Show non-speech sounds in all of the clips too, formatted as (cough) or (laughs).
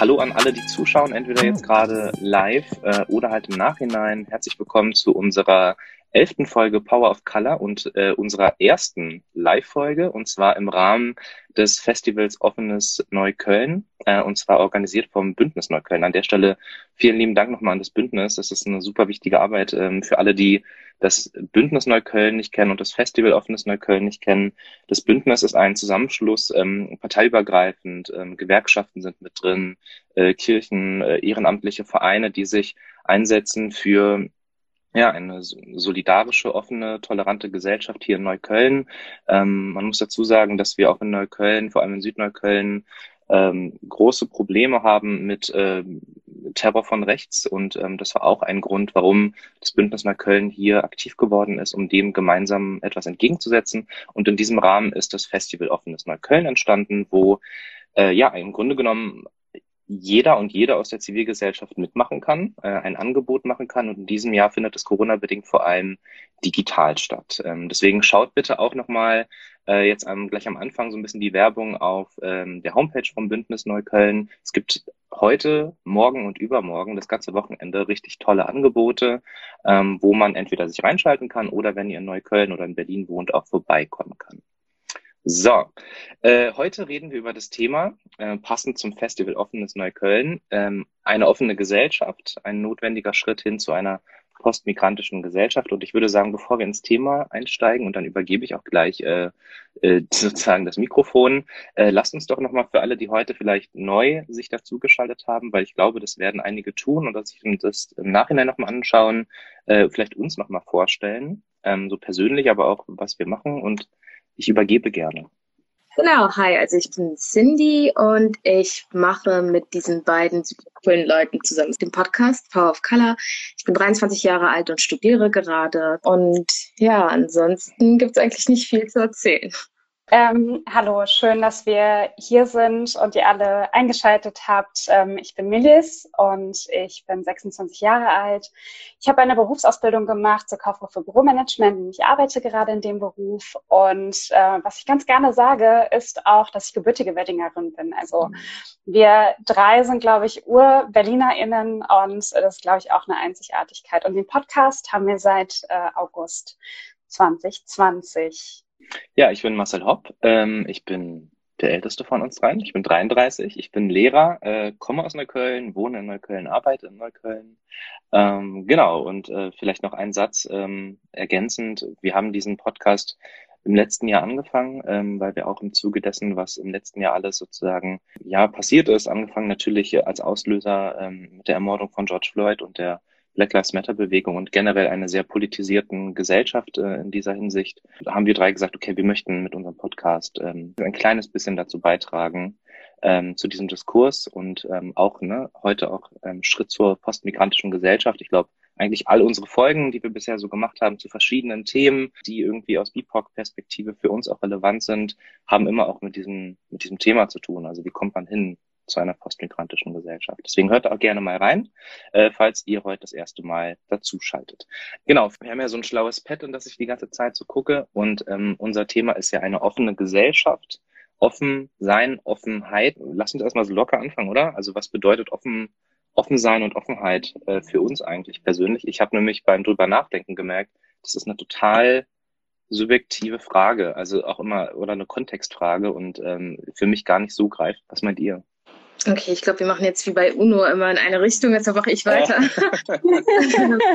Hallo an alle, die zuschauen, entweder jetzt gerade live äh, oder halt im Nachhinein. Herzlich willkommen zu unserer elften Folge Power of Color und äh, unserer ersten Live-Folge und zwar im Rahmen des Festivals Offenes Neukölln äh, und zwar organisiert vom Bündnis Neukölln. An der Stelle vielen lieben Dank nochmal an das Bündnis. Das ist eine super wichtige Arbeit ähm, für alle, die das Bündnis Neukölln nicht kennen und das Festival Offenes Neukölln nicht kennen. Das Bündnis ist ein Zusammenschluss, ähm, parteiübergreifend, ähm, Gewerkschaften sind mit drin, äh, Kirchen, äh, ehrenamtliche Vereine, die sich einsetzen für ja, eine solidarische, offene, tolerante Gesellschaft hier in Neukölln. Ähm, man muss dazu sagen, dass wir auch in Neukölln, vor allem in Südneukölln, ähm, große Probleme haben mit äh, Terror von rechts. Und ähm, das war auch ein Grund, warum das Bündnis Neukölln hier aktiv geworden ist, um dem gemeinsam etwas entgegenzusetzen. Und in diesem Rahmen ist das Festival Offenes Neukölln entstanden, wo äh, ja im Grunde genommen jeder und jede aus der Zivilgesellschaft mitmachen kann, äh, ein Angebot machen kann. Und in diesem Jahr findet es Corona-bedingt vor allem digital statt. Ähm, deswegen schaut bitte auch nochmal äh, jetzt am, gleich am Anfang so ein bisschen die Werbung auf ähm, der Homepage vom Bündnis Neukölln. Es gibt heute, morgen und übermorgen, das ganze Wochenende, richtig tolle Angebote, ähm, wo man entweder sich reinschalten kann oder wenn ihr in Neukölln oder in Berlin wohnt, auch vorbeikommen kann. So, äh, heute reden wir über das Thema, äh, passend zum Festival Offenes Neukölln, ähm, eine offene Gesellschaft, ein notwendiger Schritt hin zu einer postmigrantischen Gesellschaft. Und ich würde sagen, bevor wir ins Thema einsteigen, und dann übergebe ich auch gleich äh, äh, (laughs) sozusagen das Mikrofon, äh, lasst uns doch nochmal für alle, die heute vielleicht neu sich dazugeschaltet haben, weil ich glaube, das werden einige tun und dass sich das im Nachhinein nochmal anschauen, äh, vielleicht uns nochmal vorstellen, ähm, so persönlich, aber auch, was wir machen und ich übergebe gerne. Genau, hi, also ich bin Cindy und ich mache mit diesen beiden super coolen Leuten zusammen den Podcast Power of Color. Ich bin 23 Jahre alt und studiere gerade. Und ja, ansonsten gibt es eigentlich nicht viel zu erzählen. Ähm, hallo, schön, dass wir hier sind und ihr alle eingeschaltet habt. Ähm, ich bin Milis und ich bin 26 Jahre alt. Ich habe eine Berufsausbildung gemacht zur Kauffrau für Büromanagement ich arbeite gerade in dem Beruf. Und äh, was ich ganz gerne sage, ist auch, dass ich gebürtige Weddingerin bin. Also wir drei sind, glaube ich, Ur-BerlinerInnen und das ist, glaube ich, auch eine Einzigartigkeit. Und den Podcast haben wir seit äh, August 2020. Ja, ich bin Marcel Hopp. Ähm, ich bin der älteste von uns dreien. Ich bin 33. Ich bin Lehrer, äh, komme aus Neukölln, wohne in Neukölln, arbeite in Neukölln. Ähm, genau, und äh, vielleicht noch ein Satz ähm, ergänzend. Wir haben diesen Podcast im letzten Jahr angefangen, ähm, weil wir auch im Zuge dessen, was im letzten Jahr alles sozusagen ja passiert ist, angefangen natürlich als Auslöser ähm, mit der Ermordung von George Floyd und der Black Lives Matter Bewegung und generell einer sehr politisierten Gesellschaft äh, in dieser Hinsicht, haben wir drei gesagt, okay, wir möchten mit unserem Podcast ähm, ein kleines bisschen dazu beitragen, ähm, zu diesem Diskurs und ähm, auch ne, heute auch ähm, Schritt zur postmigrantischen Gesellschaft. Ich glaube, eigentlich all unsere Folgen, die wir bisher so gemacht haben, zu verschiedenen Themen, die irgendwie aus BIPOC-Perspektive für uns auch relevant sind, haben immer auch mit diesem, mit diesem Thema zu tun. Also wie kommt man hin zu einer postmigrantischen Gesellschaft. Deswegen hört auch gerne mal rein, äh, falls ihr heute das erste Mal dazu schaltet. Genau, wir haben ja so ein schlaues Pad, in das ich die ganze Zeit so gucke. Und ähm, unser Thema ist ja eine offene Gesellschaft. Offen sein, Offenheit. Lass uns erstmal so locker anfangen, oder? Also was bedeutet offen, offen sein und Offenheit äh, für uns eigentlich persönlich? Ich habe nämlich beim drüber nachdenken gemerkt, das ist eine total subjektive Frage, also auch immer oder eine Kontextfrage und ähm, für mich gar nicht so greift. Was meint ihr? Okay, ich glaube, wir machen jetzt wie bei UNO immer in eine Richtung, jetzt mache ich weiter. (laughs)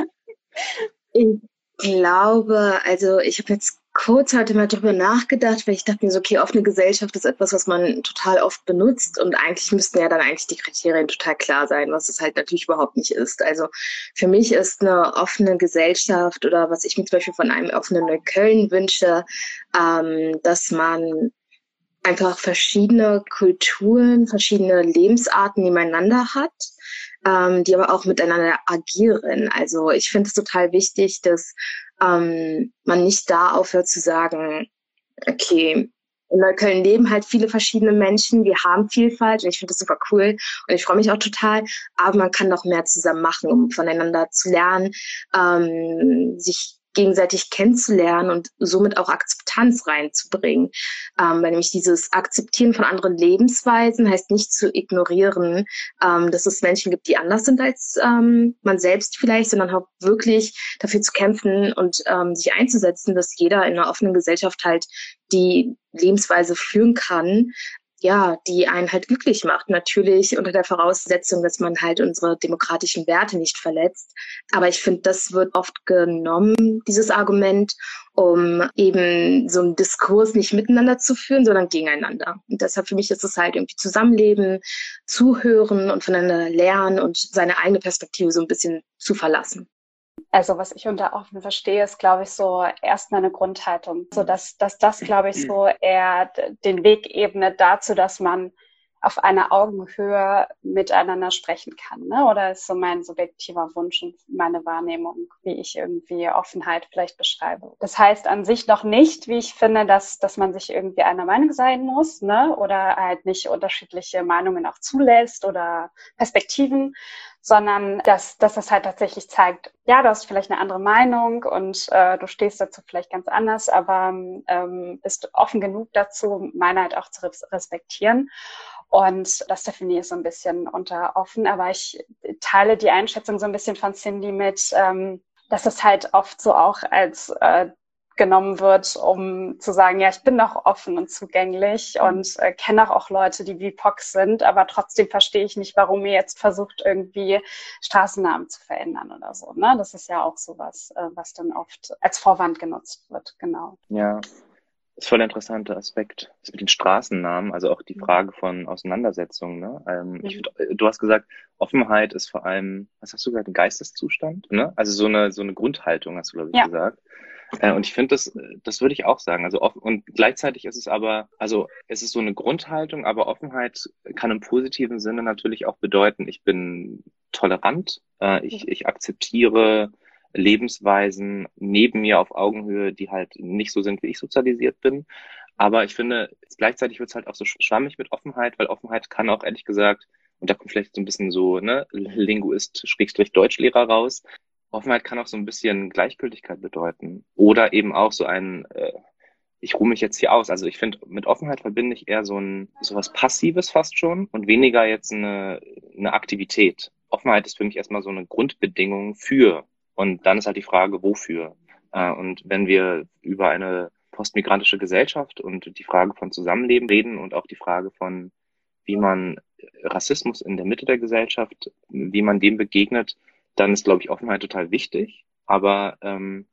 ich glaube, also ich habe jetzt kurz heute mal drüber nachgedacht, weil ich dachte mir so, okay, offene Gesellschaft ist etwas, was man total oft benutzt und eigentlich müssten ja dann eigentlich die Kriterien total klar sein, was es halt natürlich überhaupt nicht ist. Also für mich ist eine offene Gesellschaft oder was ich mir zum Beispiel von einem offenen Neukölln wünsche, ähm, dass man einfach verschiedene Kulturen, verschiedene Lebensarten nebeneinander hat, ähm, die aber auch miteinander agieren. Also ich finde es total wichtig, dass ähm, man nicht da aufhört zu sagen, okay, in Neukölln leben halt viele verschiedene Menschen. Wir haben Vielfalt und ich finde das super cool und ich freue mich auch total. Aber man kann noch mehr zusammen machen, um voneinander zu lernen, ähm, sich gegenseitig kennenzulernen und somit auch Akzeptanz reinzubringen. Ähm, weil nämlich dieses Akzeptieren von anderen Lebensweisen heißt nicht zu ignorieren, ähm, dass es Menschen gibt, die anders sind als ähm, man selbst vielleicht, sondern auch wirklich dafür zu kämpfen und ähm, sich einzusetzen, dass jeder in einer offenen Gesellschaft halt die Lebensweise führen kann, ja, die einen halt glücklich macht. Natürlich unter der Voraussetzung, dass man halt unsere demokratischen Werte nicht verletzt. Aber ich finde, das wird oft genommen, dieses Argument, um eben so einen Diskurs nicht miteinander zu führen, sondern gegeneinander. Und deshalb für mich ist es halt irgendwie Zusammenleben, zuhören und voneinander lernen und seine eigene Perspektive so ein bisschen zu verlassen. Also was ich unter offen verstehe, ist, glaube ich, so erstmal eine Grundhaltung. So dass, dass das, glaube ich, so (clears throat) eher den Weg ebnet dazu, dass man auf einer Augenhöhe miteinander sprechen kann. Ne? Oder ist so mein subjektiver Wunsch und meine Wahrnehmung, wie ich irgendwie Offenheit vielleicht beschreibe. Das heißt an sich noch nicht, wie ich finde, dass, dass man sich irgendwie einer Meinung sein muss, ne? oder halt nicht unterschiedliche Meinungen auch zulässt oder Perspektiven, sondern dass, dass das halt tatsächlich zeigt, ja, du hast vielleicht eine andere Meinung und äh, du stehst dazu vielleicht ganz anders, aber ähm, bist offen genug dazu, meine halt auch zu respektieren. Und das definiere ich so ein bisschen unter offen, aber ich teile die Einschätzung so ein bisschen von Cindy mit, ähm, dass es halt oft so auch als äh, genommen wird, um zu sagen, ja, ich bin doch offen und zugänglich mhm. und äh, kenne auch, auch Leute, die BIPOC sind, aber trotzdem verstehe ich nicht, warum ihr jetzt versucht, irgendwie Straßennamen zu verändern oder so. Ne? Das ist ja auch sowas, äh, was dann oft als Vorwand genutzt wird, genau. Ja, das ist voll der interessante Aspekt. Das mit den Straßennamen, also auch die mhm. Frage von Auseinandersetzungen. Ne? Ähm, mhm. ich, du hast gesagt, Offenheit ist vor allem, was hast du gesagt, ein Geisteszustand? Ne? Also so eine, so eine Grundhaltung, hast du, glaube ich, ja. gesagt. Äh, und ich finde, das, das würde ich auch sagen. Also offen, und gleichzeitig ist es aber, also es ist so eine Grundhaltung, aber Offenheit kann im positiven Sinne natürlich auch bedeuten, ich bin tolerant, äh, ich, ich akzeptiere Lebensweisen neben mir auf Augenhöhe, die halt nicht so sind, wie ich sozialisiert bin. Aber ich finde, gleichzeitig wird es halt auch so schwammig mit Offenheit, weil Offenheit kann auch ehrlich gesagt, und da kommt vielleicht so ein bisschen so, ne, Linguist, Schrägstrich Deutschlehrer raus, Offenheit kann auch so ein bisschen Gleichgültigkeit bedeuten. Oder eben auch so ein, äh, ich ruhe mich jetzt hier aus. Also ich finde, mit Offenheit verbinde ich eher so ein sowas Passives fast schon und weniger jetzt eine, eine Aktivität. Offenheit ist für mich erstmal so eine Grundbedingung für. Und dann ist halt die Frage, wofür. Äh, und wenn wir über eine postmigrantische Gesellschaft und die Frage von Zusammenleben reden und auch die Frage von, wie man Rassismus in der Mitte der Gesellschaft, wie man dem begegnet, dann ist, glaube ich, Offenheit total wichtig. Aber ähm,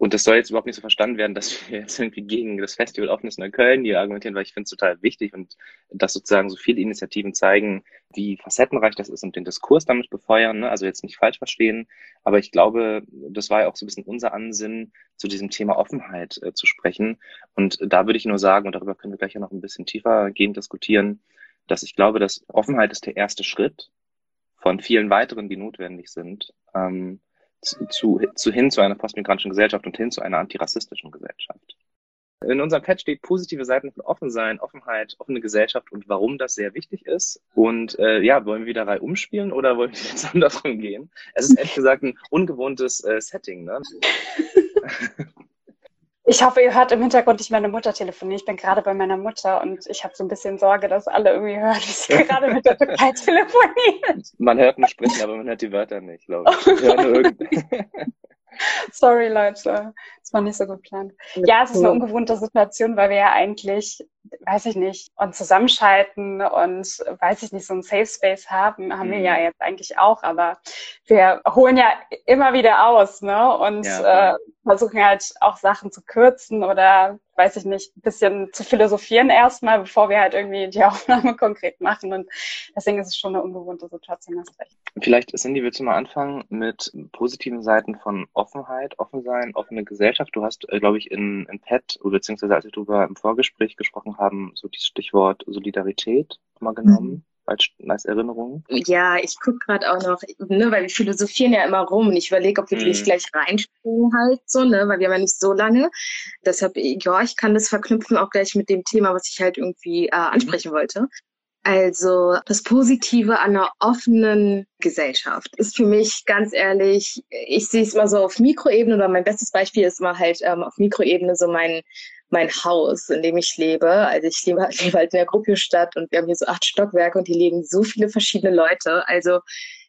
und das soll jetzt überhaupt nicht so verstanden werden, dass wir jetzt irgendwie gegen das Festival Offenes in Köln hier argumentieren, weil ich finde es total wichtig und dass sozusagen so viele Initiativen zeigen, wie facettenreich das ist und den Diskurs damit befeuern. Ne? Also jetzt nicht falsch verstehen, aber ich glaube, das war ja auch so ein bisschen unser Ansinnen, zu diesem Thema Offenheit äh, zu sprechen. Und da würde ich nur sagen, und darüber können wir gleich ja noch ein bisschen tiefer gehen diskutieren, dass ich glaube, dass Offenheit ist der erste Schritt von vielen weiteren, die notwendig sind, ähm, zu, zu, hin zu einer postmigrantischen Gesellschaft und hin zu einer antirassistischen Gesellschaft. In unserem Pad steht positive Seiten von Offensein, Offenheit, offene Gesellschaft und warum das sehr wichtig ist. Und äh, ja, wollen wir wieder Reihe umspielen oder wollen wir jetzt (laughs) andersrum gehen? Es ist ehrlich gesagt ein ungewohntes äh, Setting, ne? (laughs) Ich hoffe, ihr hört im Hintergrund nicht meine Mutter telefonieren. Ich bin gerade bei meiner Mutter und ich habe so ein bisschen Sorge, dass alle irgendwie hören, wie sie (laughs) gerade mit der Türkei telefonieren. Man hört mich sprechen, aber man hört die Wörter nicht, glaube ich. (laughs) Sorry, Leute. Das war nicht so geplant. Ja, es ist eine ungewohnte Situation, weil wir ja eigentlich, weiß ich nicht, uns zusammenschalten und, weiß ich nicht, so ein Safe Space haben, haben mhm. wir ja mhm. jetzt eigentlich auch, aber wir holen ja immer wieder aus, ne? Und ja, äh, versuchen halt auch Sachen zu kürzen oder weiß ich nicht, ein bisschen zu philosophieren erstmal, bevor wir halt irgendwie die (laughs) Aufnahme konkret machen. Und deswegen ist es schon eine ungewohnte Situation, hast recht. Vielleicht, Cindy, willst du mal anfangen mit positiven Seiten von Offenheit, offen sein, offene Gesellschaft. Du hast, äh, glaube ich, in, in PET, beziehungsweise als wir darüber im Vorgespräch gesprochen haben, so dieses Stichwort Solidarität mal genommen. Mhm. als, als Erinnerung? Ja, ich gucke gerade auch noch, ne, weil wir philosophieren ja immer rum und ich überlege, ob wir mhm. gleich reinspringen halt so, ne, weil wir haben ja nicht so lange. Deshalb, ja, ich kann das verknüpfen auch gleich mit dem Thema, was ich halt irgendwie äh, mhm. ansprechen mhm. wollte. Also das Positive an einer offenen Gesellschaft ist für mich ganz ehrlich, ich sehe es mal so auf Mikroebene oder mein bestes Beispiel ist mal halt ähm, auf Mikroebene so mein mein Haus, in dem ich lebe. Also ich lebe, (laughs) lebe halt in der Gruppestadt und wir haben hier so acht Stockwerke und hier leben so viele verschiedene Leute. Also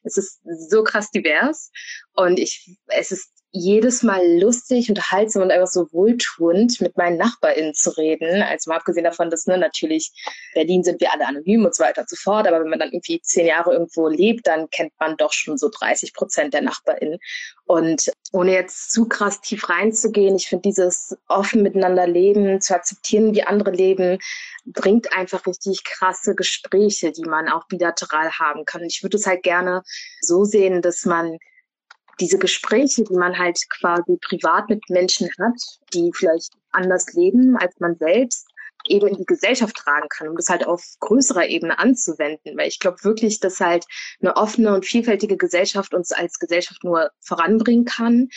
es ist so krass divers und ich, es ist jedes Mal lustig, unterhaltsam und einfach so wohltuend mit meinen NachbarInnen zu reden. Also mal abgesehen davon, dass ne, natürlich Berlin sind wir alle anonym und so weiter und so fort. Aber wenn man dann irgendwie zehn Jahre irgendwo lebt, dann kennt man doch schon so 30 Prozent der NachbarInnen. Und ohne jetzt zu krass tief reinzugehen, ich finde dieses offen miteinander leben, zu akzeptieren, wie andere leben, bringt einfach richtig krasse Gespräche, die man auch bilateral haben kann. Ich würde es halt gerne so sehen, dass man diese Gespräche, die man halt quasi privat mit Menschen hat, die vielleicht anders leben als man selbst, eben in die Gesellschaft tragen kann, um das halt auf größerer Ebene anzuwenden. Weil ich glaube wirklich, dass halt eine offene und vielfältige Gesellschaft uns als Gesellschaft nur voranbringen kann.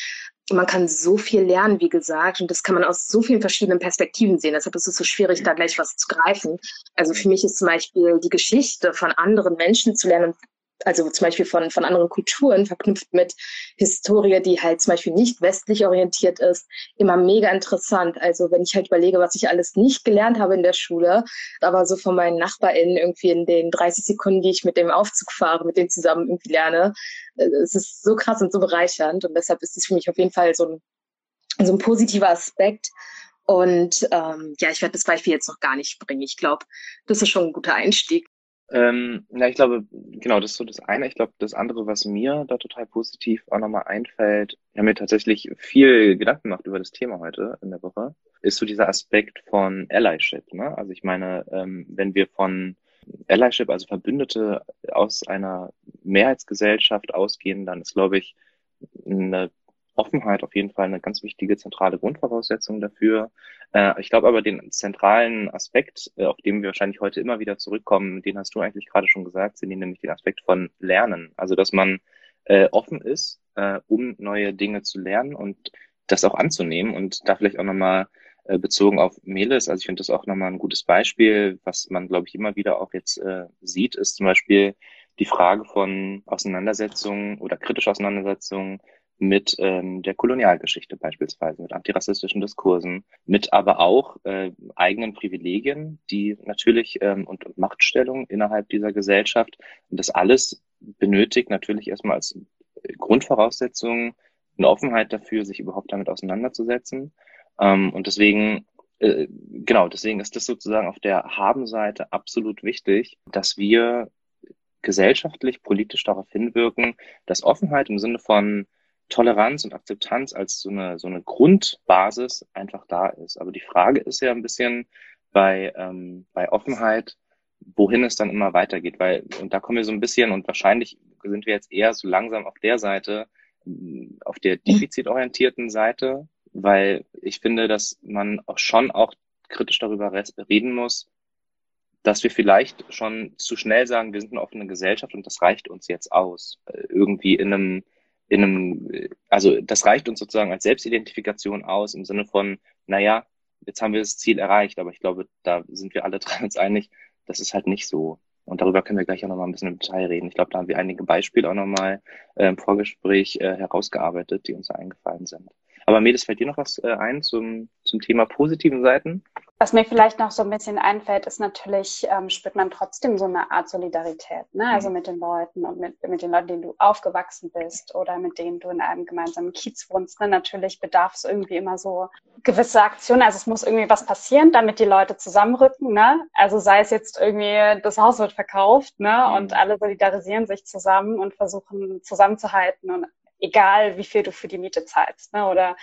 Man kann so viel lernen, wie gesagt, und das kann man aus so vielen verschiedenen Perspektiven sehen. Deshalb ist es so schwierig, da gleich was zu greifen. Also für mich ist zum Beispiel die Geschichte von anderen Menschen zu lernen und also zum Beispiel von, von anderen Kulturen verknüpft mit Historie, die halt zum Beispiel nicht westlich orientiert ist, immer mega interessant. Also wenn ich halt überlege, was ich alles nicht gelernt habe in der Schule, aber so von meinen NachbarInnen irgendwie in den 30 Sekunden, die ich mit dem Aufzug fahre, mit denen zusammen irgendwie lerne, äh, es ist so krass und so bereichernd und deshalb ist es für mich auf jeden Fall so ein, so ein positiver Aspekt. Und ähm, ja, ich werde das Beispiel jetzt noch gar nicht bringen. Ich glaube, das ist schon ein guter Einstieg. Ähm, ja, ich glaube, genau, das ist so das eine. Ich glaube, das andere, was mir da total positiv auch nochmal einfällt, ich habe mir tatsächlich viel Gedanken gemacht über das Thema heute in der Woche, ist so dieser Aspekt von Allyship. Ne? Also ich meine, ähm, wenn wir von Allyship, also Verbündete aus einer Mehrheitsgesellschaft ausgehen, dann ist, glaube ich, eine Offenheit auf jeden Fall eine ganz wichtige zentrale Grundvoraussetzung dafür. Äh, ich glaube aber den zentralen Aspekt, äh, auf den wir wahrscheinlich heute immer wieder zurückkommen, den hast du eigentlich gerade schon gesagt, sind nämlich den Aspekt von Lernen. Also dass man äh, offen ist, äh, um neue Dinge zu lernen und das auch anzunehmen und da vielleicht auch nochmal äh, bezogen auf Meles, also ich finde das auch nochmal ein gutes Beispiel, was man, glaube ich, immer wieder auch jetzt äh, sieht, ist zum Beispiel die Frage von Auseinandersetzungen oder kritische Auseinandersetzungen mit ähm, der Kolonialgeschichte beispielsweise, mit antirassistischen Diskursen, mit aber auch äh, eigenen Privilegien, die natürlich ähm, und, und Machtstellung innerhalb dieser Gesellschaft. Und das alles benötigt natürlich erstmal als Grundvoraussetzung eine Offenheit dafür, sich überhaupt damit auseinanderzusetzen. Ähm, und deswegen äh, genau, deswegen ist das sozusagen auf der Haben-Seite absolut wichtig, dass wir gesellschaftlich, politisch darauf hinwirken, dass Offenheit im Sinne von Toleranz und Akzeptanz als so eine, so eine Grundbasis einfach da ist. Aber die Frage ist ja ein bisschen bei, ähm, bei Offenheit, wohin es dann immer weitergeht, weil, und da kommen wir so ein bisschen, und wahrscheinlich sind wir jetzt eher so langsam auf der Seite, auf der defizitorientierten Seite, weil ich finde, dass man auch schon auch kritisch darüber reden muss, dass wir vielleicht schon zu schnell sagen, wir sind eine offene Gesellschaft und das reicht uns jetzt aus. Äh, irgendwie in einem in einem, also das reicht uns sozusagen als Selbstidentifikation aus im Sinne von, naja, jetzt haben wir das Ziel erreicht, aber ich glaube, da sind wir alle (laughs) dran uns einig, das ist halt nicht so. Und darüber können wir gleich auch nochmal ein bisschen im Detail reden. Ich glaube, da haben wir einige Beispiele auch nochmal äh, im Vorgespräch äh, herausgearbeitet, die uns eingefallen sind. Aber Medes, fällt dir noch was äh, ein zum, zum Thema positiven Seiten? Was mir vielleicht noch so ein bisschen einfällt, ist natürlich, ähm, spürt man trotzdem so eine Art Solidarität, ne? also mhm. mit den Leuten und mit, mit den Leuten, denen du aufgewachsen bist oder mit denen du in einem gemeinsamen Kiez wohnst. Ne? Natürlich bedarf es irgendwie immer so gewisse Aktionen, also es muss irgendwie was passieren, damit die Leute zusammenrücken. Ne? Also sei es jetzt irgendwie, das Haus wird verkauft ne? Mhm. und alle solidarisieren sich zusammen und versuchen zusammenzuhalten und egal wie viel du für die Miete zahlst ne? oder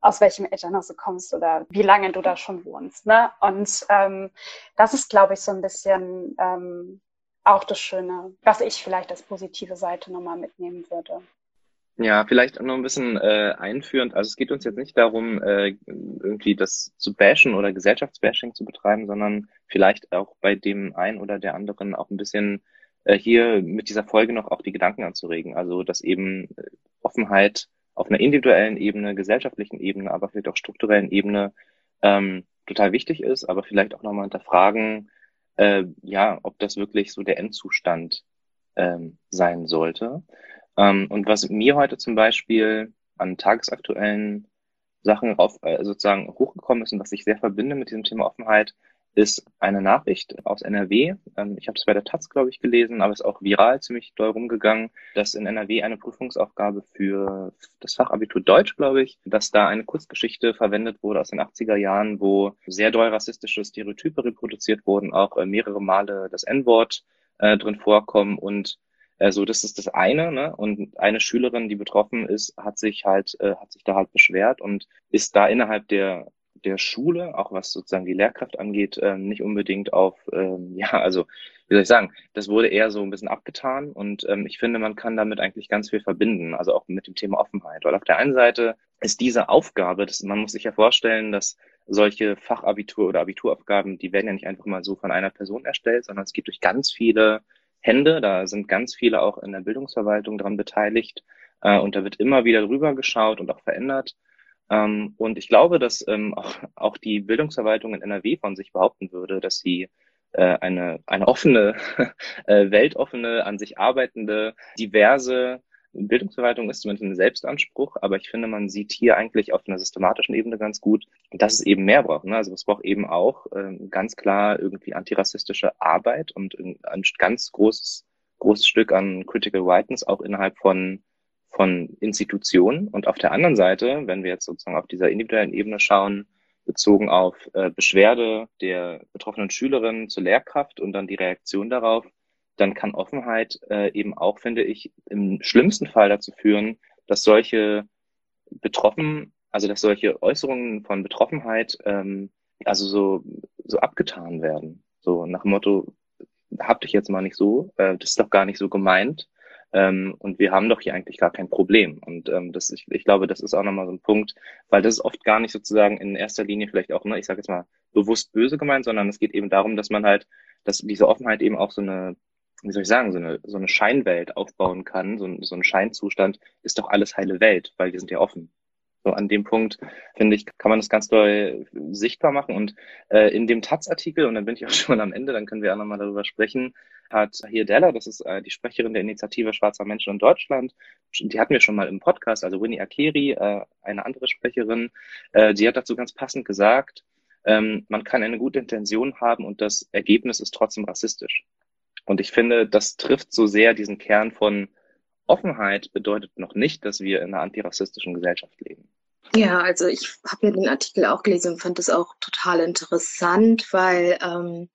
aus welchem Elternhaus du kommst oder wie lange du da schon wohnst. Ne? Und ähm, das ist, glaube ich, so ein bisschen ähm, auch das Schöne, was ich vielleicht als positive Seite nochmal mitnehmen würde. Ja, vielleicht noch ein bisschen äh, einführend. Also es geht uns jetzt nicht darum, äh, irgendwie das zu bashen oder Gesellschaftsbashing zu betreiben, sondern vielleicht auch bei dem einen oder der anderen auch ein bisschen hier mit dieser Folge noch auch die Gedanken anzuregen. Also dass eben äh, Offenheit auf einer individuellen Ebene, gesellschaftlichen Ebene, aber vielleicht auch strukturellen Ebene ähm, total wichtig ist, aber vielleicht auch nochmal hinterfragen, äh, ja, ob das wirklich so der Endzustand ähm, sein sollte. Ähm, und was mir heute zum Beispiel an tagesaktuellen Sachen rauf, äh, sozusagen hochgekommen ist und was ich sehr verbinde mit diesem Thema Offenheit, ist eine Nachricht aus NRW. Ähm, ich habe es bei der Taz, glaube ich, gelesen, aber es ist auch viral ziemlich doll rumgegangen, dass in NRW eine Prüfungsaufgabe für das Fachabitur Deutsch, glaube ich, dass da eine Kurzgeschichte verwendet wurde aus den 80er Jahren, wo sehr doll rassistische Stereotype reproduziert wurden, auch äh, mehrere Male das N-Wort äh, drin vorkommen und also das ist das eine, ne? Und eine Schülerin, die betroffen ist, hat sich halt, äh, hat sich da halt beschwert und ist da innerhalb der der Schule, auch was sozusagen die Lehrkraft angeht, ähm, nicht unbedingt auf, ähm, (laughs) ja, also wie soll ich sagen, das wurde eher so ein bisschen abgetan und ähm, ich finde, man kann damit eigentlich ganz viel verbinden, also auch mit dem Thema Offenheit. Weil auf der einen Seite ist diese Aufgabe, das, man muss sich ja vorstellen, dass solche Fachabitur- oder Abituraufgaben, die werden ja nicht einfach mal so von einer Person erstellt, sondern es geht durch ganz viele Hände, da sind ganz viele auch in der Bildungsverwaltung dran beteiligt äh, und da wird immer wieder drüber geschaut und auch verändert. Ähm, und ich glaube, dass ähm, auch, auch die Bildungsverwaltung in NRW von sich behaupten würde, dass sie äh, eine, eine offene, (laughs) äh, weltoffene, an sich arbeitende, diverse Bildungsverwaltung ist zumindest ein Selbstanspruch, aber ich finde, man sieht hier eigentlich auf einer systematischen Ebene ganz gut, dass es eben mehr braucht. Ne? Also es braucht eben auch ähm, ganz klar irgendwie antirassistische Arbeit und ein ganz großes, großes Stück an Critical Whiteness auch innerhalb von von Institutionen. Und auf der anderen Seite, wenn wir jetzt sozusagen auf dieser individuellen Ebene schauen, bezogen auf äh, Beschwerde der betroffenen Schülerin zur Lehrkraft und dann die Reaktion darauf, dann kann Offenheit äh, eben auch, finde ich, im schlimmsten Fall dazu führen, dass solche betroffen, also dass solche Äußerungen von Betroffenheit ähm, also so so abgetan werden. So nach dem Motto, hab dich jetzt mal nicht so, äh, das ist doch gar nicht so gemeint. Ähm, und wir haben doch hier eigentlich gar kein Problem. Und ähm, das, ich, ich glaube, das ist auch nochmal so ein Punkt, weil das ist oft gar nicht sozusagen in erster Linie vielleicht auch, ne, ich sage jetzt mal, bewusst böse gemeint, sondern es geht eben darum, dass man halt, dass diese Offenheit eben auch so eine, wie soll ich sagen, so eine, so eine Scheinwelt aufbauen kann, so, so ein Scheinzustand, ist doch alles heile Welt, weil wir sind ja offen. So an dem Punkt, finde ich, kann man das ganz doll sichtbar machen. Und äh, in dem Taz-Artikel, und dann bin ich auch (laughs) schon am Ende, dann können wir auch nochmal darüber sprechen, hat hier Della, das ist äh, die Sprecherin der Initiative Schwarzer Menschen in Deutschland, die hatten wir schon mal im Podcast, also Winnie Akeri, äh, eine andere Sprecherin, äh, die hat dazu ganz passend gesagt, ähm, man kann eine gute Intention haben und das Ergebnis ist trotzdem rassistisch. Und ich finde, das trifft so sehr diesen Kern von Offenheit bedeutet noch nicht, dass wir in einer antirassistischen Gesellschaft leben. Ja, also ich habe ja den Artikel auch gelesen und fand das auch total interessant, weil ähm,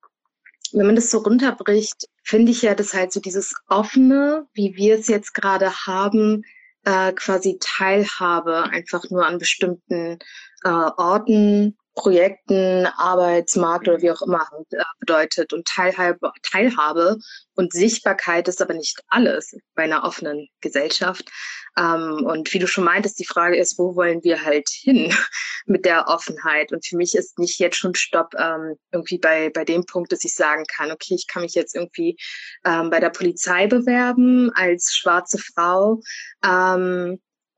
wenn man das so runterbricht, finde ich ja, dass halt so dieses Offene, wie wir es jetzt gerade haben, äh, quasi Teilhabe einfach nur an bestimmten äh, Orten Projekten, Arbeitsmarkt oder wie auch immer äh, bedeutet. Und Teilhabe, Teilhabe und Sichtbarkeit ist aber nicht alles bei einer offenen Gesellschaft. Ähm, und wie du schon meintest, die Frage ist, wo wollen wir halt hin (laughs) mit der Offenheit? Und für mich ist nicht jetzt schon Stopp ähm, irgendwie bei, bei dem Punkt, dass ich sagen kann, okay, ich kann mich jetzt irgendwie ähm, bei der Polizei bewerben als schwarze Frau.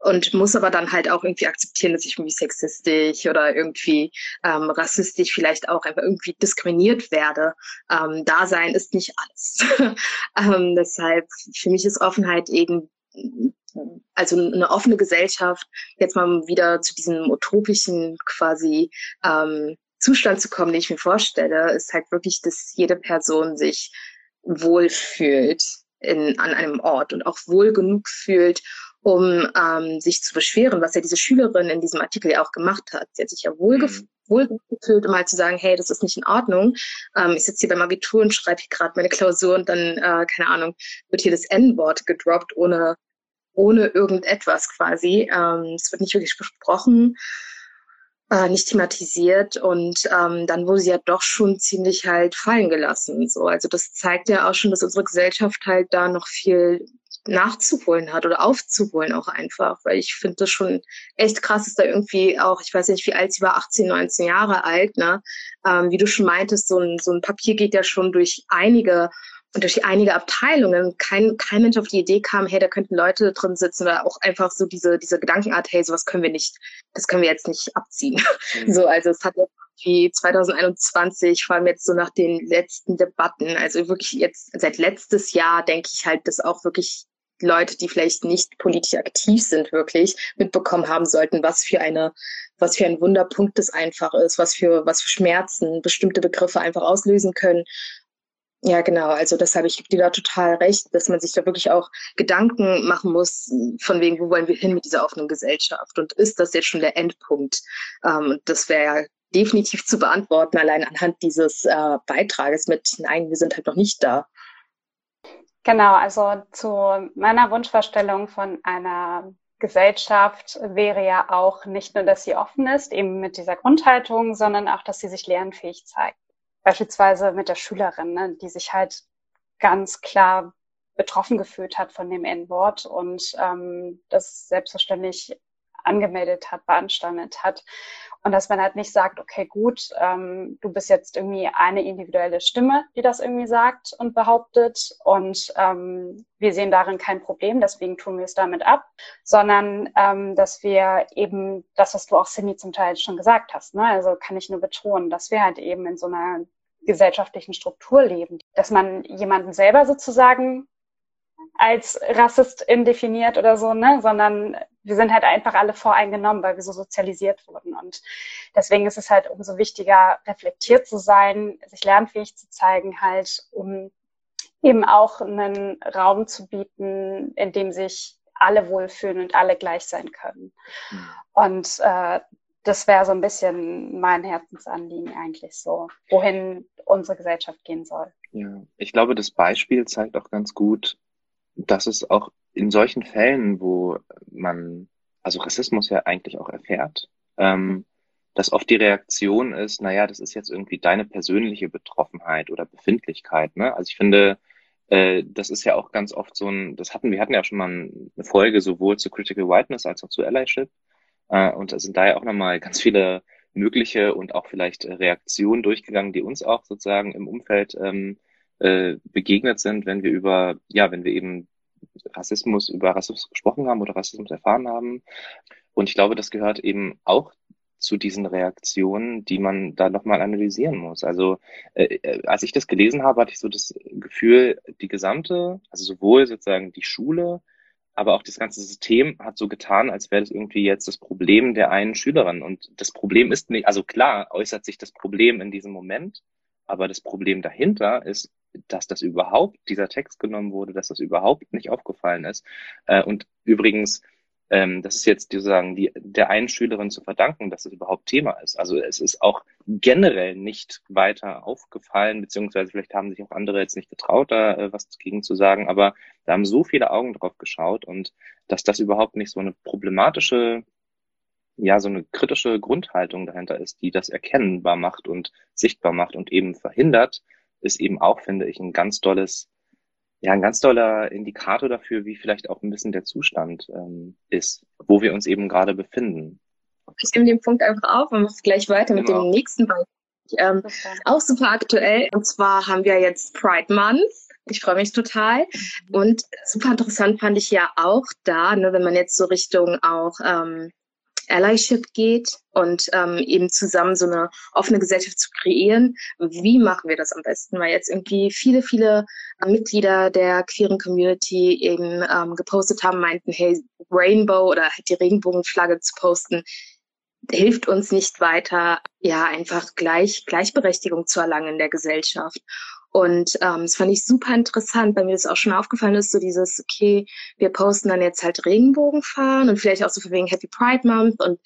Und muss aber dann halt auch irgendwie akzeptieren, dass ich irgendwie sexistisch oder irgendwie ähm, rassistisch vielleicht auch einfach irgendwie diskriminiert werde. Ähm, Dasein ist nicht alles. (laughs) ähm, deshalb für mich ist Offenheit eben also eine offene Gesellschaft, jetzt mal wieder zu diesem utopischen quasi ähm, Zustand zu kommen, den ich mir vorstelle, ist halt wirklich, dass jede Person sich wohlfühlt in, an einem Ort und auch wohl genug fühlt, um ähm, sich zu beschweren, was ja diese Schülerin in diesem Artikel ja auch gemacht hat. Sie hat sich ja wohl, mhm. wohl gefühlt, um halt zu sagen, hey, das ist nicht in Ordnung. Ähm, ich sitze hier beim Abitur und schreibe hier gerade meine Klausur und dann, äh, keine Ahnung, wird hier das N-Wort gedroppt, ohne, ohne irgendetwas quasi. Ähm, es wird nicht wirklich besprochen äh, nicht thematisiert und ähm, dann wurde sie ja doch schon ziemlich halt fallen gelassen. So, also das zeigt ja auch schon, dass unsere Gesellschaft halt da noch viel nachzuholen hat oder aufzuholen auch einfach, weil ich finde das schon echt krass, ist da irgendwie auch, ich weiß nicht, wie alt sie war, 18, 19 Jahre alt, ne? Ähm, wie du schon meintest, so ein, so ein Papier geht ja schon durch einige und durch einige Abteilungen kein, kein Mensch auf die Idee kam, hey, da könnten Leute drin sitzen oder auch einfach so diese, diese Gedankenart, hey, sowas können wir nicht, das können wir jetzt nicht abziehen. Mhm. So, also es hat wie 2021, vor allem jetzt so nach den letzten Debatten, also wirklich jetzt seit letztes Jahr denke ich halt, dass auch wirklich Leute, die vielleicht nicht politisch aktiv sind, wirklich mitbekommen haben sollten, was für eine, was für ein Wunderpunkt das einfach ist, was für, was für Schmerzen bestimmte Begriffe einfach auslösen können. Ja, genau. Also deshalb, ich gebe dir da total recht, dass man sich da wirklich auch Gedanken machen muss, von wegen, wo wollen wir hin mit dieser offenen Gesellschaft? Und ist das jetzt schon der Endpunkt? Ähm, das wäre ja definitiv zu beantworten, allein anhand dieses äh, Beitrages mit, nein, wir sind halt noch nicht da. Genau, also zu meiner Wunschvorstellung von einer Gesellschaft wäre ja auch nicht nur, dass sie offen ist, eben mit dieser Grundhaltung, sondern auch, dass sie sich lernfähig zeigt. Beispielsweise mit der Schülerin, ne, die sich halt ganz klar betroffen gefühlt hat von dem N-Wort und ähm, das selbstverständlich angemeldet hat, beanstandet hat und dass man halt nicht sagt, okay, gut, ähm, du bist jetzt irgendwie eine individuelle Stimme, die das irgendwie sagt und behauptet. Und ähm, wir sehen darin kein Problem, deswegen tun wir es damit ab, sondern ähm, dass wir eben das, was du auch Cindy zum Teil schon gesagt hast, ne? also kann ich nur betonen, dass wir halt eben in so einer gesellschaftlichen Struktur leben, dass man jemanden selber sozusagen als Rassistin definiert oder so, ne, sondern wir sind halt einfach alle voreingenommen, weil wir so sozialisiert wurden. Und deswegen ist es halt umso wichtiger, reflektiert zu sein, sich lernfähig zu zeigen, halt, um eben auch einen Raum zu bieten, in dem sich alle wohlfühlen und alle gleich sein können. Mhm. Und äh, das wäre so ein bisschen mein Herzensanliegen eigentlich so, wohin unsere Gesellschaft gehen soll. Ja, ich glaube, das Beispiel zeigt auch ganz gut, dass es auch in solchen Fällen, wo man also Rassismus ja eigentlich auch erfährt, ähm, dass oft die Reaktion ist, naja, das ist jetzt irgendwie deine persönliche Betroffenheit oder Befindlichkeit. Ne? Also ich finde, äh, das ist ja auch ganz oft so ein, das hatten wir hatten ja schon mal eine Folge sowohl zu Critical Whiteness als auch zu Allyship. Äh, und da sind da ja auch nochmal ganz viele mögliche und auch vielleicht Reaktionen durchgegangen, die uns auch sozusagen im Umfeld ähm, äh, begegnet sind, wenn wir über, ja, wenn wir eben Rassismus, über Rassismus gesprochen haben oder Rassismus erfahren haben. Und ich glaube, das gehört eben auch zu diesen Reaktionen, die man da nochmal analysieren muss. Also äh, äh, als ich das gelesen habe, hatte ich so das Gefühl, die gesamte, also sowohl sozusagen die Schule, aber auch das ganze System hat so getan, als wäre das irgendwie jetzt das Problem der einen Schülerin. Und das Problem ist nicht, also klar äußert sich das Problem in diesem Moment, aber das Problem dahinter ist, dass das überhaupt, dieser Text genommen wurde, dass das überhaupt nicht aufgefallen ist. Äh, und übrigens, ähm, das ist jetzt sozusagen die, der einen Schülerin zu verdanken, dass das überhaupt Thema ist. Also es ist auch generell nicht weiter aufgefallen, beziehungsweise vielleicht haben sich auch andere jetzt nicht getraut, da äh, was dagegen zu sagen, aber da haben so viele Augen drauf geschaut und dass das überhaupt nicht so eine problematische ja so eine kritische Grundhaltung dahinter ist, die das erkennbar macht und sichtbar macht und eben verhindert, ist eben auch, finde ich, ein ganz tolles, ja, ein ganz toller Indikator dafür, wie vielleicht auch ein bisschen der Zustand ähm, ist, wo wir uns eben gerade befinden. Ich nehme den Punkt einfach auf und mache gleich weiter mit genau. dem nächsten Beispiel. Ähm. Auch super aktuell. Und zwar haben wir jetzt Pride Month. Ich freue mich total. Und super interessant fand ich ja auch da, ne, wenn man jetzt so Richtung auch ähm, Allyship geht und ähm, eben zusammen so eine offene Gesellschaft zu kreieren. Wie machen wir das am besten? Weil jetzt irgendwie viele, viele äh, Mitglieder der queeren Community eben ähm, gepostet haben, meinten, hey, Rainbow oder halt die Regenbogenflagge zu posten, hilft uns nicht weiter, ja, einfach gleich, Gleichberechtigung zu erlangen in der Gesellschaft. Und ähm, das fand ich super interessant, weil mir das auch schon aufgefallen ist, so dieses, okay, wir posten dann jetzt halt Regenbogenfahren und vielleicht auch so für wegen Happy Pride Month und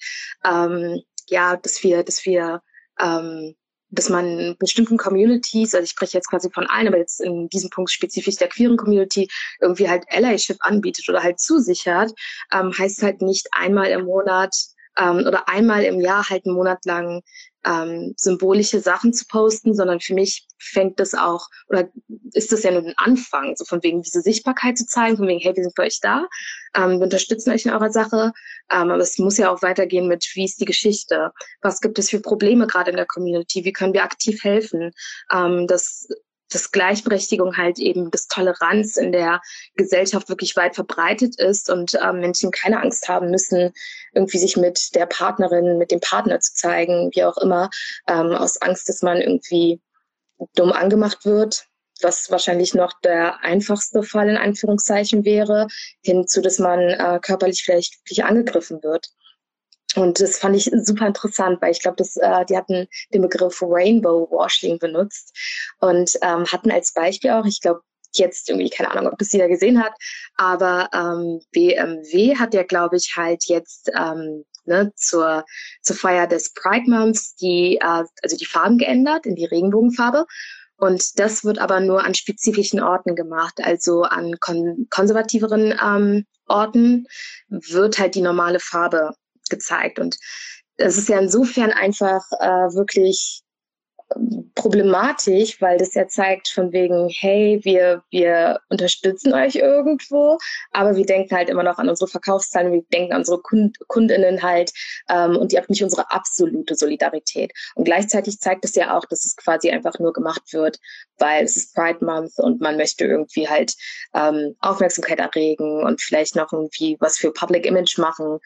ähm, ja, dass wir, dass wir ähm, dass man bestimmten Communities, also ich spreche jetzt quasi von allen, aber jetzt in diesem Punkt spezifisch der queeren Community, irgendwie halt Allyship anbietet oder halt zusichert, ähm, heißt halt nicht einmal im Monat ähm, oder einmal im Jahr halt einen Monat lang ähm, symbolische Sachen zu posten, sondern für mich fängt das auch, oder ist das ja nur ein Anfang, so von wegen diese Sichtbarkeit zu zeigen, von wegen, hey, wir sind für euch da, ähm, wir unterstützen euch in eurer Sache, ähm, aber es muss ja auch weitergehen mit, wie ist die Geschichte, was gibt es für Probleme gerade in der Community, wie können wir aktiv helfen, ähm, das dass Gleichberechtigung halt eben, dass Toleranz in der Gesellschaft wirklich weit verbreitet ist und äh, Menschen keine Angst haben müssen, irgendwie sich mit der Partnerin, mit dem Partner zu zeigen, wie auch immer, ähm, aus Angst, dass man irgendwie dumm angemacht wird, was wahrscheinlich noch der einfachste Fall in Anführungszeichen wäre, hinzu, dass man äh, körperlich vielleicht wirklich angegriffen wird. Und das fand ich super interessant, weil ich glaube, dass äh, die hatten den Begriff Rainbow Washing benutzt und ähm, hatten als Beispiel auch, ich glaube, jetzt irgendwie, keine Ahnung, ob das jeder gesehen hat, aber ähm, BMW hat ja, glaube ich, halt jetzt ähm, ne, zur, zur Feier des Pride Months die, äh, also die Farben geändert in die Regenbogenfarbe. Und das wird aber nur an spezifischen Orten gemacht, also an kon konservativeren ähm, Orten wird halt die normale Farbe gezeigt. Und es ist ja insofern einfach äh, wirklich problematisch, weil das ja zeigt von wegen, hey, wir, wir unterstützen euch irgendwo, aber wir denken halt immer noch an unsere Verkaufszahlen, wir denken an unsere Kund Kundinnen halt ähm, und ihr habt nicht unsere absolute Solidarität. Und gleichzeitig zeigt es ja auch, dass es quasi einfach nur gemacht wird, weil es ist Pride Month und man möchte irgendwie halt ähm, Aufmerksamkeit erregen und vielleicht noch irgendwie was für Public Image machen.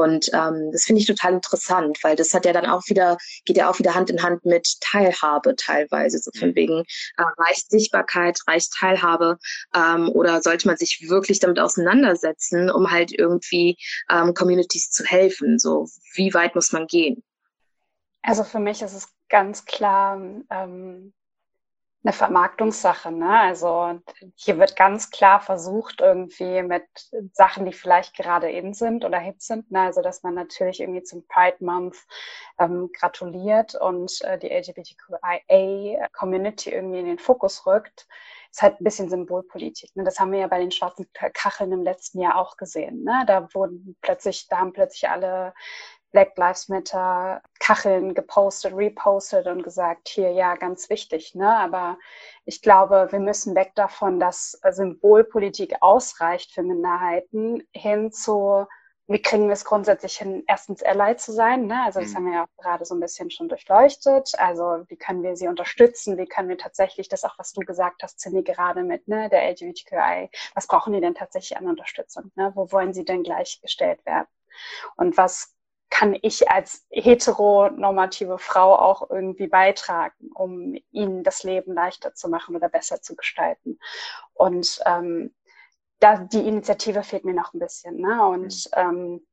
Und ähm, das finde ich total interessant, weil das hat ja dann auch wieder, geht ja auch wieder Hand in Hand mit Teilhabe teilweise, so von mhm. wegen äh, reicht Sichtbarkeit, reicht Teilhabe ähm, oder sollte man sich wirklich damit auseinandersetzen, um halt irgendwie ähm, Communities zu helfen? So, wie weit muss man gehen? Also für mich ist es ganz klar, ähm, eine Vermarktungssache. Ne? Also hier wird ganz klar versucht, irgendwie mit Sachen, die vielleicht gerade in sind oder hip sind, ne? also dass man natürlich irgendwie zum Pride Month ähm, gratuliert und äh, die LGBTQIA-Community irgendwie in den Fokus rückt, ist halt ein bisschen Symbolpolitik. Ne? Das haben wir ja bei den schwarzen Kacheln im letzten Jahr auch gesehen. Ne? Da wurden plötzlich, da haben plötzlich alle Black Lives Matter Kacheln gepostet, repostet und gesagt, hier ja, ganz wichtig. Ne? Aber ich glaube, wir müssen weg davon, dass Symbolpolitik ausreicht für Minderheiten, hin zu, wie kriegen wir es grundsätzlich hin, erstens Ally zu sein. Ne? Also das mhm. haben wir ja auch gerade so ein bisschen schon durchleuchtet. Also wie können wir sie unterstützen? Wie können wir tatsächlich, das auch, was du gesagt hast, Cindy, gerade mit ne, der LGBTQI, was brauchen die denn tatsächlich an Unterstützung? Ne? Wo wollen sie denn gleichgestellt werden? Und was kann ich als heteronormative Frau auch irgendwie beitragen, um ihnen das Leben leichter zu machen oder besser zu gestalten. Und ähm, da, die Initiative fehlt mir noch ein bisschen. Ne? Und mhm. ähm,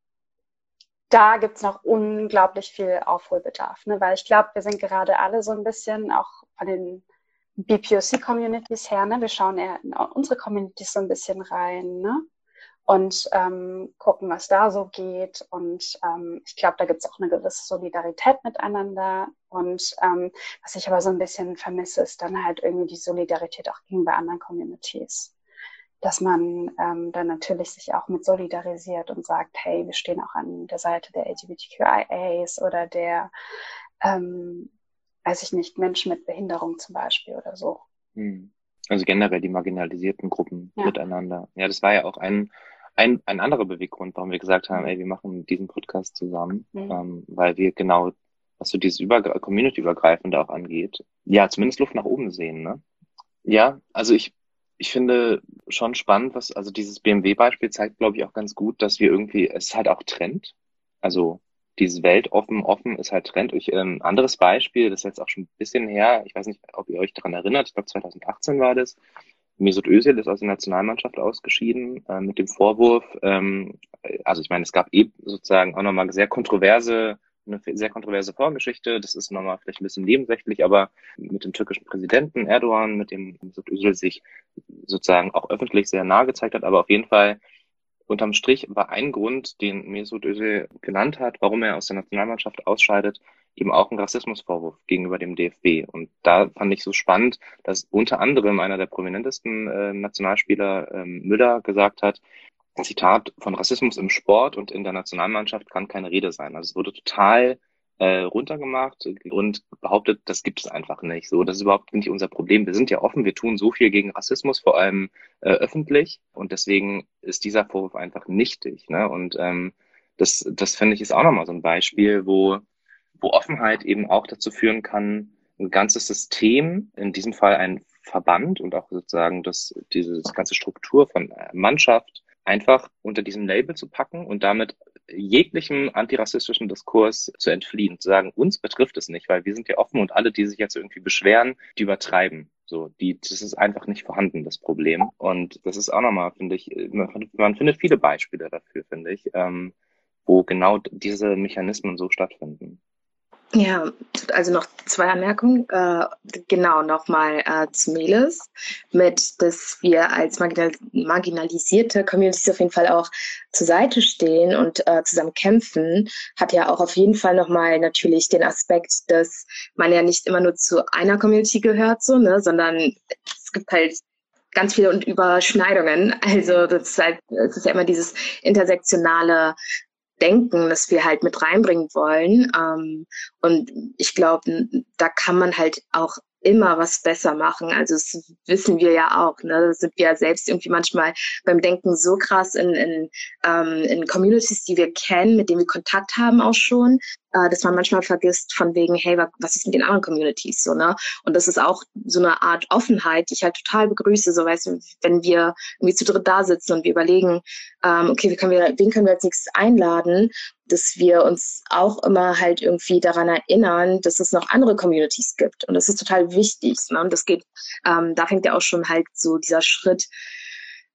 da gibt's noch unglaublich viel Aufholbedarf, ne? weil ich glaube, wir sind gerade alle so ein bisschen auch von den BPOC-Communities her, ne? wir schauen eher in unsere Communities so ein bisschen rein. Ne? Und ähm, gucken, was da so geht. Und ähm, ich glaube, da gibt es auch eine gewisse Solidarität miteinander. Und ähm, was ich aber so ein bisschen vermisse, ist dann halt irgendwie die Solidarität auch gegenüber anderen Communities. Dass man ähm, dann natürlich sich auch mit solidarisiert und sagt, hey, wir stehen auch an der Seite der LGBTQIAs oder der, ähm, weiß ich nicht, Menschen mit Behinderung zum Beispiel oder so. Hm. Also generell die marginalisierten Gruppen ja. miteinander. Ja, das war ja auch ein ein, ein anderer Beweggrund, warum wir gesagt haben, ey, wir machen diesen Podcast zusammen, mhm. ähm, weil wir genau, was so dieses über Community-übergreifende auch angeht, ja, zumindest Luft nach oben sehen, ne? Ja, also ich, ich finde schon spannend, was, also dieses BMW-Beispiel zeigt, glaube ich, auch ganz gut, dass wir irgendwie, es ist halt auch Trend. Also dieses Welt offen, offen ist halt Trend. Ich, ähm, anderes Beispiel, das ist jetzt auch schon ein bisschen her, ich weiß nicht, ob ihr euch daran erinnert, ich glaube 2018 war das, Mesut Özil ist aus der Nationalmannschaft ausgeschieden äh, mit dem Vorwurf, ähm, also ich meine, es gab eh sozusagen auch nochmal sehr kontroverse, eine sehr kontroverse Vorgeschichte. Das ist nochmal vielleicht ein bisschen nebensächlich, aber mit dem türkischen Präsidenten Erdogan, mit dem Mesut Özil sich sozusagen auch öffentlich sehr nahe gezeigt hat, aber auf jeden Fall unterm Strich war ein Grund, den Mesut Özil genannt hat, warum er aus der Nationalmannschaft ausscheidet, eben auch ein Rassismusvorwurf gegenüber dem DFB. Und da fand ich so spannend, dass unter anderem einer der prominentesten äh, Nationalspieler ähm, Müller gesagt hat, Zitat, von Rassismus im Sport und in der Nationalmannschaft kann keine Rede sein. Also es wurde total äh, runtergemacht und behauptet, das gibt es einfach nicht. So, das ist überhaupt nicht unser Problem. Wir sind ja offen, wir tun so viel gegen Rassismus, vor allem äh, öffentlich, und deswegen ist dieser Vorwurf einfach nichtig. Ne? Und ähm, das, das finde ich ist auch nochmal so ein Beispiel, wo, wo Offenheit eben auch dazu führen kann, ein ganzes System, in diesem Fall ein Verband und auch sozusagen das, diese ganze Struktur von Mannschaft einfach unter diesem Label zu packen und damit jeglichem antirassistischen Diskurs zu entfliehen, zu sagen, uns betrifft es nicht, weil wir sind ja offen und alle, die sich jetzt irgendwie beschweren, die übertreiben. So, die, das ist einfach nicht vorhanden, das Problem. Und das ist auch nochmal, finde ich, man, man, findet viele Beispiele dafür, finde ich, ähm, wo genau diese Mechanismen so stattfinden. Ja, also noch zwei Anmerkungen. Äh, genau, nochmal äh, zu Meles, mit, dass wir als marginal marginalisierte Communities auf jeden Fall auch zur Seite stehen und äh, zusammen kämpfen, hat ja auch auf jeden Fall nochmal natürlich den Aspekt, dass man ja nicht immer nur zu einer Community gehört, so, ne, sondern es gibt halt ganz viele und Überschneidungen. Also das ist halt, das ist ja immer dieses intersektionale Denken, das wir halt mit reinbringen wollen. Ähm, und ich glaube, da kann man halt auch immer was besser machen. Also das wissen wir ja auch. Ne? Da sind wir ja selbst irgendwie manchmal beim Denken so krass in, in, ähm, in Communities, die wir kennen, mit denen wir Kontakt haben auch schon, äh, dass man manchmal vergisst von wegen, hey, was ist mit den anderen Communities so, ne? Und das ist auch so eine Art Offenheit, die ich halt total begrüße, so weißt du, wenn wir irgendwie zu dritt da sitzen und wir überlegen, ähm, okay, wie können wir, wen können wir als nächstes einladen, dass wir uns auch immer halt irgendwie daran erinnern, dass es noch andere Communities gibt. Und das ist total wichtig. Ne? Und das geht, ähm, da fängt ja auch schon halt so dieser Schritt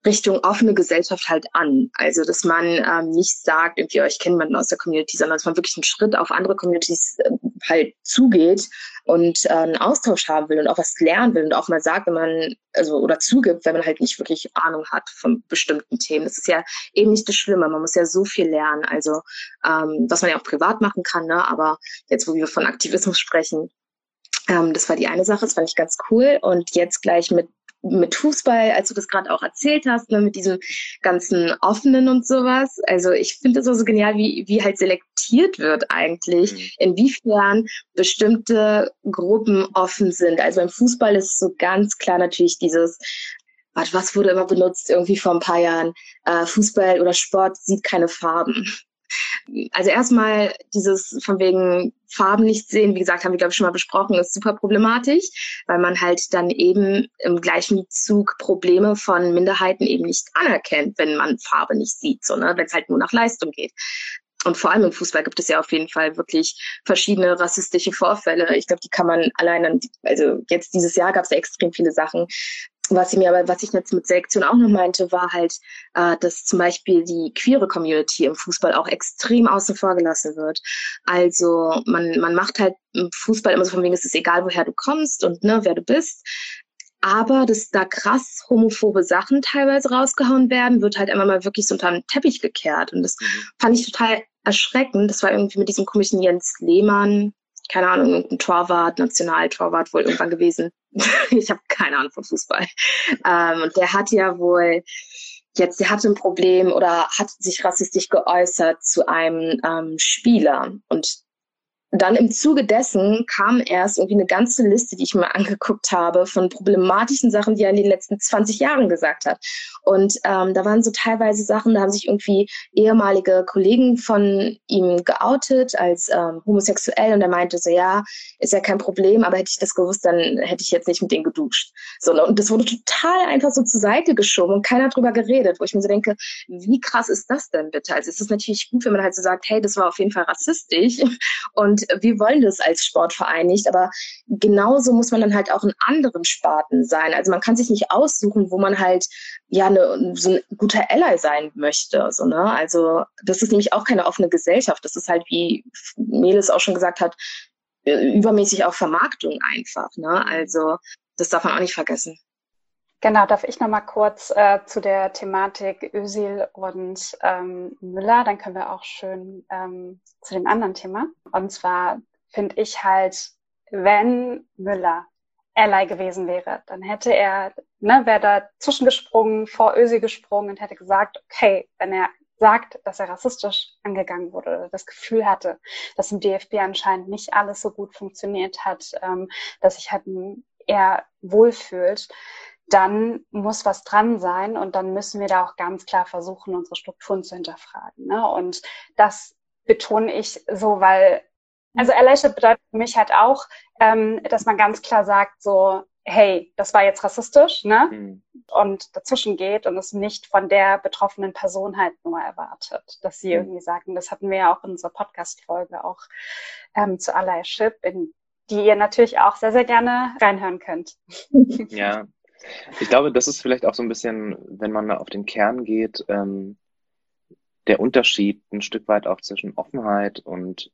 Richtung offene Gesellschaft halt an. Also, dass man ähm, nicht sagt, irgendwie, euch kennt man aus der Community, sondern dass man wirklich einen Schritt auf andere Communities äh, halt zugeht und äh, einen Austausch haben will und auch was lernen will und auch mal sagt, wenn man, also, oder zugibt, wenn man halt nicht wirklich Ahnung hat von bestimmten Themen. Das ist ja eben nicht das Schlimme. Man muss ja so viel lernen. Also, ähm, was man ja auch privat machen kann, ne? aber jetzt, wo wir von Aktivismus sprechen, ähm, das war die eine Sache, das fand ich ganz cool. Und jetzt gleich mit mit Fußball, als du das gerade auch erzählt hast, ne, mit diesem ganzen Offenen und sowas. Also ich finde es auch so genial, wie, wie halt selektiert wird eigentlich, mhm. inwiefern bestimmte Gruppen offen sind. Also beim Fußball ist so ganz klar natürlich dieses, was wurde immer benutzt irgendwie vor ein paar Jahren, äh, Fußball oder Sport sieht keine Farben. Also erstmal dieses von wegen Farben nicht sehen, wie gesagt, haben wir, glaube ich, schon mal besprochen, ist super problematisch, weil man halt dann eben im gleichen Zug Probleme von Minderheiten eben nicht anerkennt, wenn man Farbe nicht sieht, so, ne? wenn es halt nur nach Leistung geht. Und vor allem im Fußball gibt es ja auf jeden Fall wirklich verschiedene rassistische Vorfälle. Ich glaube, die kann man allein, also jetzt dieses Jahr gab es ja extrem viele Sachen, was ich mir aber, was ich jetzt mit Selektion auch noch meinte, war halt, äh, dass zum Beispiel die queere Community im Fußball auch extrem außen vor gelassen wird. Also man, man macht halt im Fußball immer so von wegen, es ist egal, woher du kommst und ne, wer du bist. Aber dass da krass homophobe Sachen teilweise rausgehauen werden, wird halt immer mal wirklich so unter den Teppich gekehrt. Und das mhm. fand ich total erschreckend. Das war irgendwie mit diesem komischen Jens Lehmann, keine Ahnung, irgendein Torwart, Nationaltorwart wohl irgendwann gewesen. (laughs) ich habe keine Ahnung von Fußball. Ähm, und der hat ja wohl jetzt, der hatte ein Problem oder hat sich rassistisch geäußert zu einem ähm, Spieler. Und dann im Zuge dessen kam erst irgendwie eine ganze Liste, die ich mir angeguckt habe, von problematischen Sachen, die er in den letzten 20 Jahren gesagt hat. Und ähm, da waren so teilweise Sachen, da haben sich irgendwie ehemalige Kollegen von ihm geoutet als ähm, homosexuell und er meinte so, ja, ist ja kein Problem, aber hätte ich das gewusst, dann hätte ich jetzt nicht mit denen geduscht. So, und das wurde total einfach so zur Seite geschoben und keiner drüber geredet, wo ich mir so denke, wie krass ist das denn bitte? Also es ist natürlich gut, wenn man halt so sagt, hey, das war auf jeden Fall rassistisch und wir wollen das als Sportverein nicht, aber genauso muss man dann halt auch in anderen Sparten sein. Also man kann sich nicht aussuchen, wo man halt ja eine, so ein guter Ally sein möchte. So, ne? Also das ist nämlich auch keine offene Gesellschaft. Das ist halt, wie Melis auch schon gesagt hat, äh, übermäßig auch Vermarktung einfach. Ne? Also das darf man auch nicht vergessen. Genau, darf ich noch mal kurz äh, zu der Thematik Ösil und ähm, Müller, dann können wir auch schön ähm, zu dem anderen Thema. Und zwar finde ich halt, wenn Müller Ally gewesen wäre, dann hätte er ne, wäre da zwischengesprungen, vor Ösi gesprungen und hätte gesagt, okay, wenn er sagt, dass er rassistisch angegangen wurde oder das Gefühl hatte, dass im DFB anscheinend nicht alles so gut funktioniert hat, ähm, dass sich halt eher wohlfühlt, dann muss was dran sein und dann müssen wir da auch ganz klar versuchen, unsere Strukturen zu hinterfragen. Ne? Und das betone ich so, weil, also Allyship bedeutet für mich halt auch, ähm, dass man ganz klar sagt, so, hey, das war jetzt rassistisch, ne? Mhm. Und dazwischen geht und es nicht von der betroffenen Person halt nur erwartet, dass sie mhm. irgendwie sagen, das hatten wir ja auch in unserer Podcast-Folge auch ähm, zu Allyship, in die ihr natürlich auch sehr, sehr gerne reinhören könnt. Ja, (laughs) ich glaube, das ist vielleicht auch so ein bisschen, wenn man da auf den Kern geht, ähm, der Unterschied ein Stück weit auch zwischen Offenheit und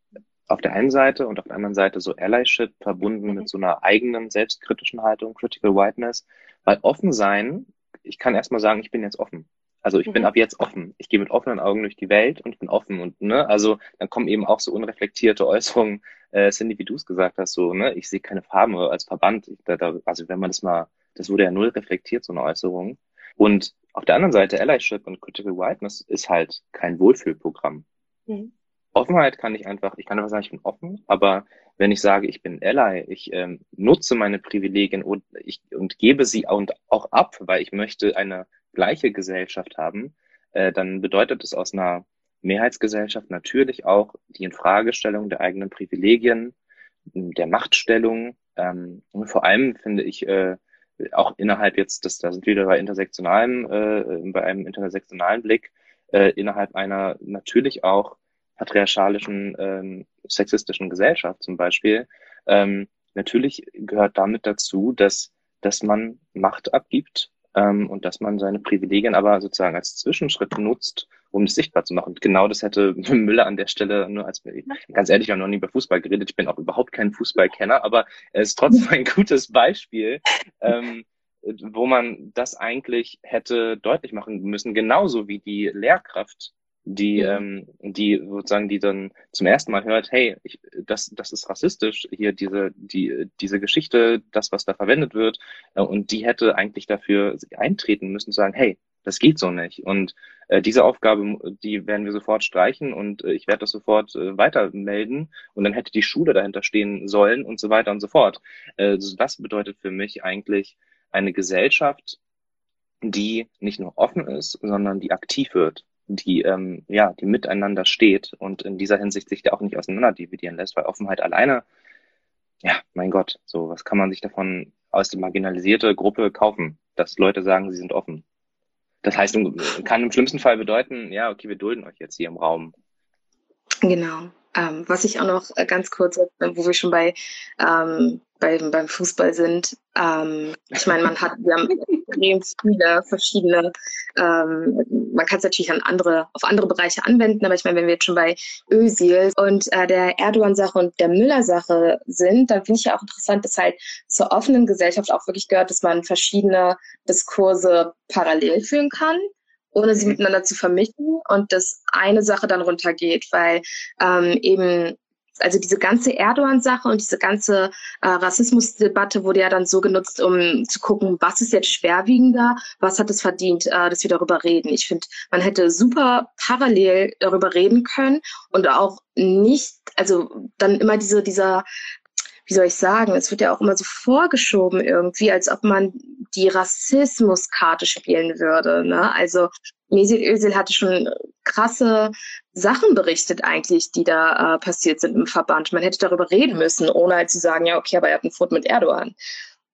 auf der einen Seite und auf der anderen Seite so Allyship verbunden mit so einer eigenen selbstkritischen Haltung, Critical Whiteness. Weil offen sein, ich kann erstmal sagen, ich bin jetzt offen. Also ich mhm. bin ab jetzt offen. Ich gehe mit offenen Augen durch die Welt und bin offen und ne, also dann kommen eben auch so unreflektierte Äußerungen, äh, Cindy, wie du es gesagt hast, so ne, ich sehe keine Farben als Verband. Ich, da, da, also wenn man das mal, das wurde ja null reflektiert so eine Äußerung. Und auf der anderen Seite Allyship und Critical Whiteness ist halt kein Wohlfühlprogramm. Mhm. Offenheit kann ich einfach, ich kann einfach sagen, ich bin offen, aber wenn ich sage, ich bin Ally, ich ähm, nutze meine Privilegien und, ich, und gebe sie und auch ab, weil ich möchte eine gleiche Gesellschaft haben, äh, dann bedeutet es aus einer Mehrheitsgesellschaft natürlich auch die Infragestellung der eigenen Privilegien, der Machtstellung. Ähm, und vor allem finde ich äh, auch innerhalb jetzt, das, da sind wir wieder bei intersektionalem, äh, bei einem intersektionalen Blick, äh, innerhalb einer natürlich auch patriarchalischen, ähm, sexistischen Gesellschaft zum Beispiel, ähm, natürlich gehört damit dazu, dass, dass man Macht abgibt ähm, und dass man seine Privilegien aber sozusagen als Zwischenschritt nutzt, um es sichtbar zu machen. Und genau das hätte (laughs) Müller an der Stelle nur als, ganz ehrlich, ich habe noch nie über Fußball geredet, ich bin auch überhaupt kein Fußballkenner, aber es ist trotzdem ein (laughs) gutes Beispiel, ähm, wo man das eigentlich hätte deutlich machen müssen, genauso wie die Lehrkraft die, ähm, die sozusagen, die dann zum ersten Mal hört, hey, ich, das, das ist rassistisch, hier diese, die, diese Geschichte, das, was da verwendet wird, äh, und die hätte eigentlich dafür eintreten müssen, sagen, hey, das geht so nicht. Und äh, diese Aufgabe, die werden wir sofort streichen und äh, ich werde das sofort äh, weiter melden und dann hätte die Schule dahinter stehen sollen und so weiter und so fort. Äh, das bedeutet für mich eigentlich eine Gesellschaft, die nicht nur offen ist, sondern die aktiv wird die, ähm, ja, die miteinander steht und in dieser Hinsicht sich da auch nicht auseinander dividieren lässt, weil Offenheit alleine, ja, mein Gott, so, was kann man sich davon aus der marginalisierte Gruppe kaufen, dass Leute sagen, sie sind offen? Das heißt, kann im schlimmsten Fall bedeuten, ja, okay, wir dulden euch jetzt hier im Raum. Genau. Ähm, was ich auch noch äh, ganz kurz, wo wir schon bei, ähm, beim, beim Fußball sind, ähm, ich meine, man hat, wir haben (laughs) extrem viele verschiedene, ähm, kann es natürlich an andere, auf andere Bereiche anwenden, aber ich meine, wenn wir jetzt schon bei Özil und äh, der Erdogan-Sache und der Müller-Sache sind, dann finde ich ja auch interessant, dass halt zur offenen Gesellschaft auch wirklich gehört, dass man verschiedene Diskurse parallel führen kann ohne sie miteinander zu vermischen und dass eine Sache dann runtergeht, weil ähm, eben also diese ganze Erdogan-Sache und diese ganze äh, Rassismusdebatte wurde ja dann so genutzt, um zu gucken, was ist jetzt schwerwiegender, was hat es verdient, äh, dass wir darüber reden. Ich finde, man hätte super parallel darüber reden können und auch nicht, also dann immer diese, dieser wie soll ich sagen, es wird ja auch immer so vorgeschoben irgendwie, als ob man die Rassismuskarte spielen würde. Ne? Also Mesut Özil hatte schon krasse Sachen berichtet eigentlich, die da äh, passiert sind im Verband. Man hätte darüber reden müssen, ohne halt zu sagen, ja, okay, aber er hat ein Foto mit Erdogan.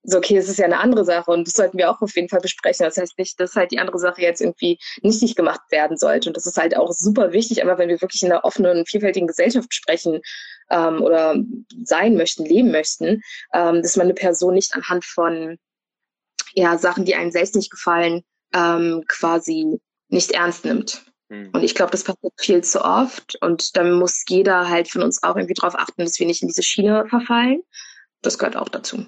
So, okay, es ist ja eine andere Sache und das sollten wir auch auf jeden Fall besprechen. Das heißt nicht, dass halt die andere Sache jetzt irgendwie nichtig gemacht werden sollte. Und das ist halt auch super wichtig, aber wenn wir wirklich in einer offenen, vielfältigen Gesellschaft sprechen, ähm, oder sein möchten, leben möchten, ähm, dass man eine Person nicht anhand von ja, Sachen, die einem selbst nicht gefallen, ähm, quasi nicht ernst nimmt. Mhm. Und ich glaube, das passiert viel zu oft. Und dann muss jeder halt von uns auch irgendwie darauf achten, dass wir nicht in diese Schiene verfallen. Das gehört auch dazu.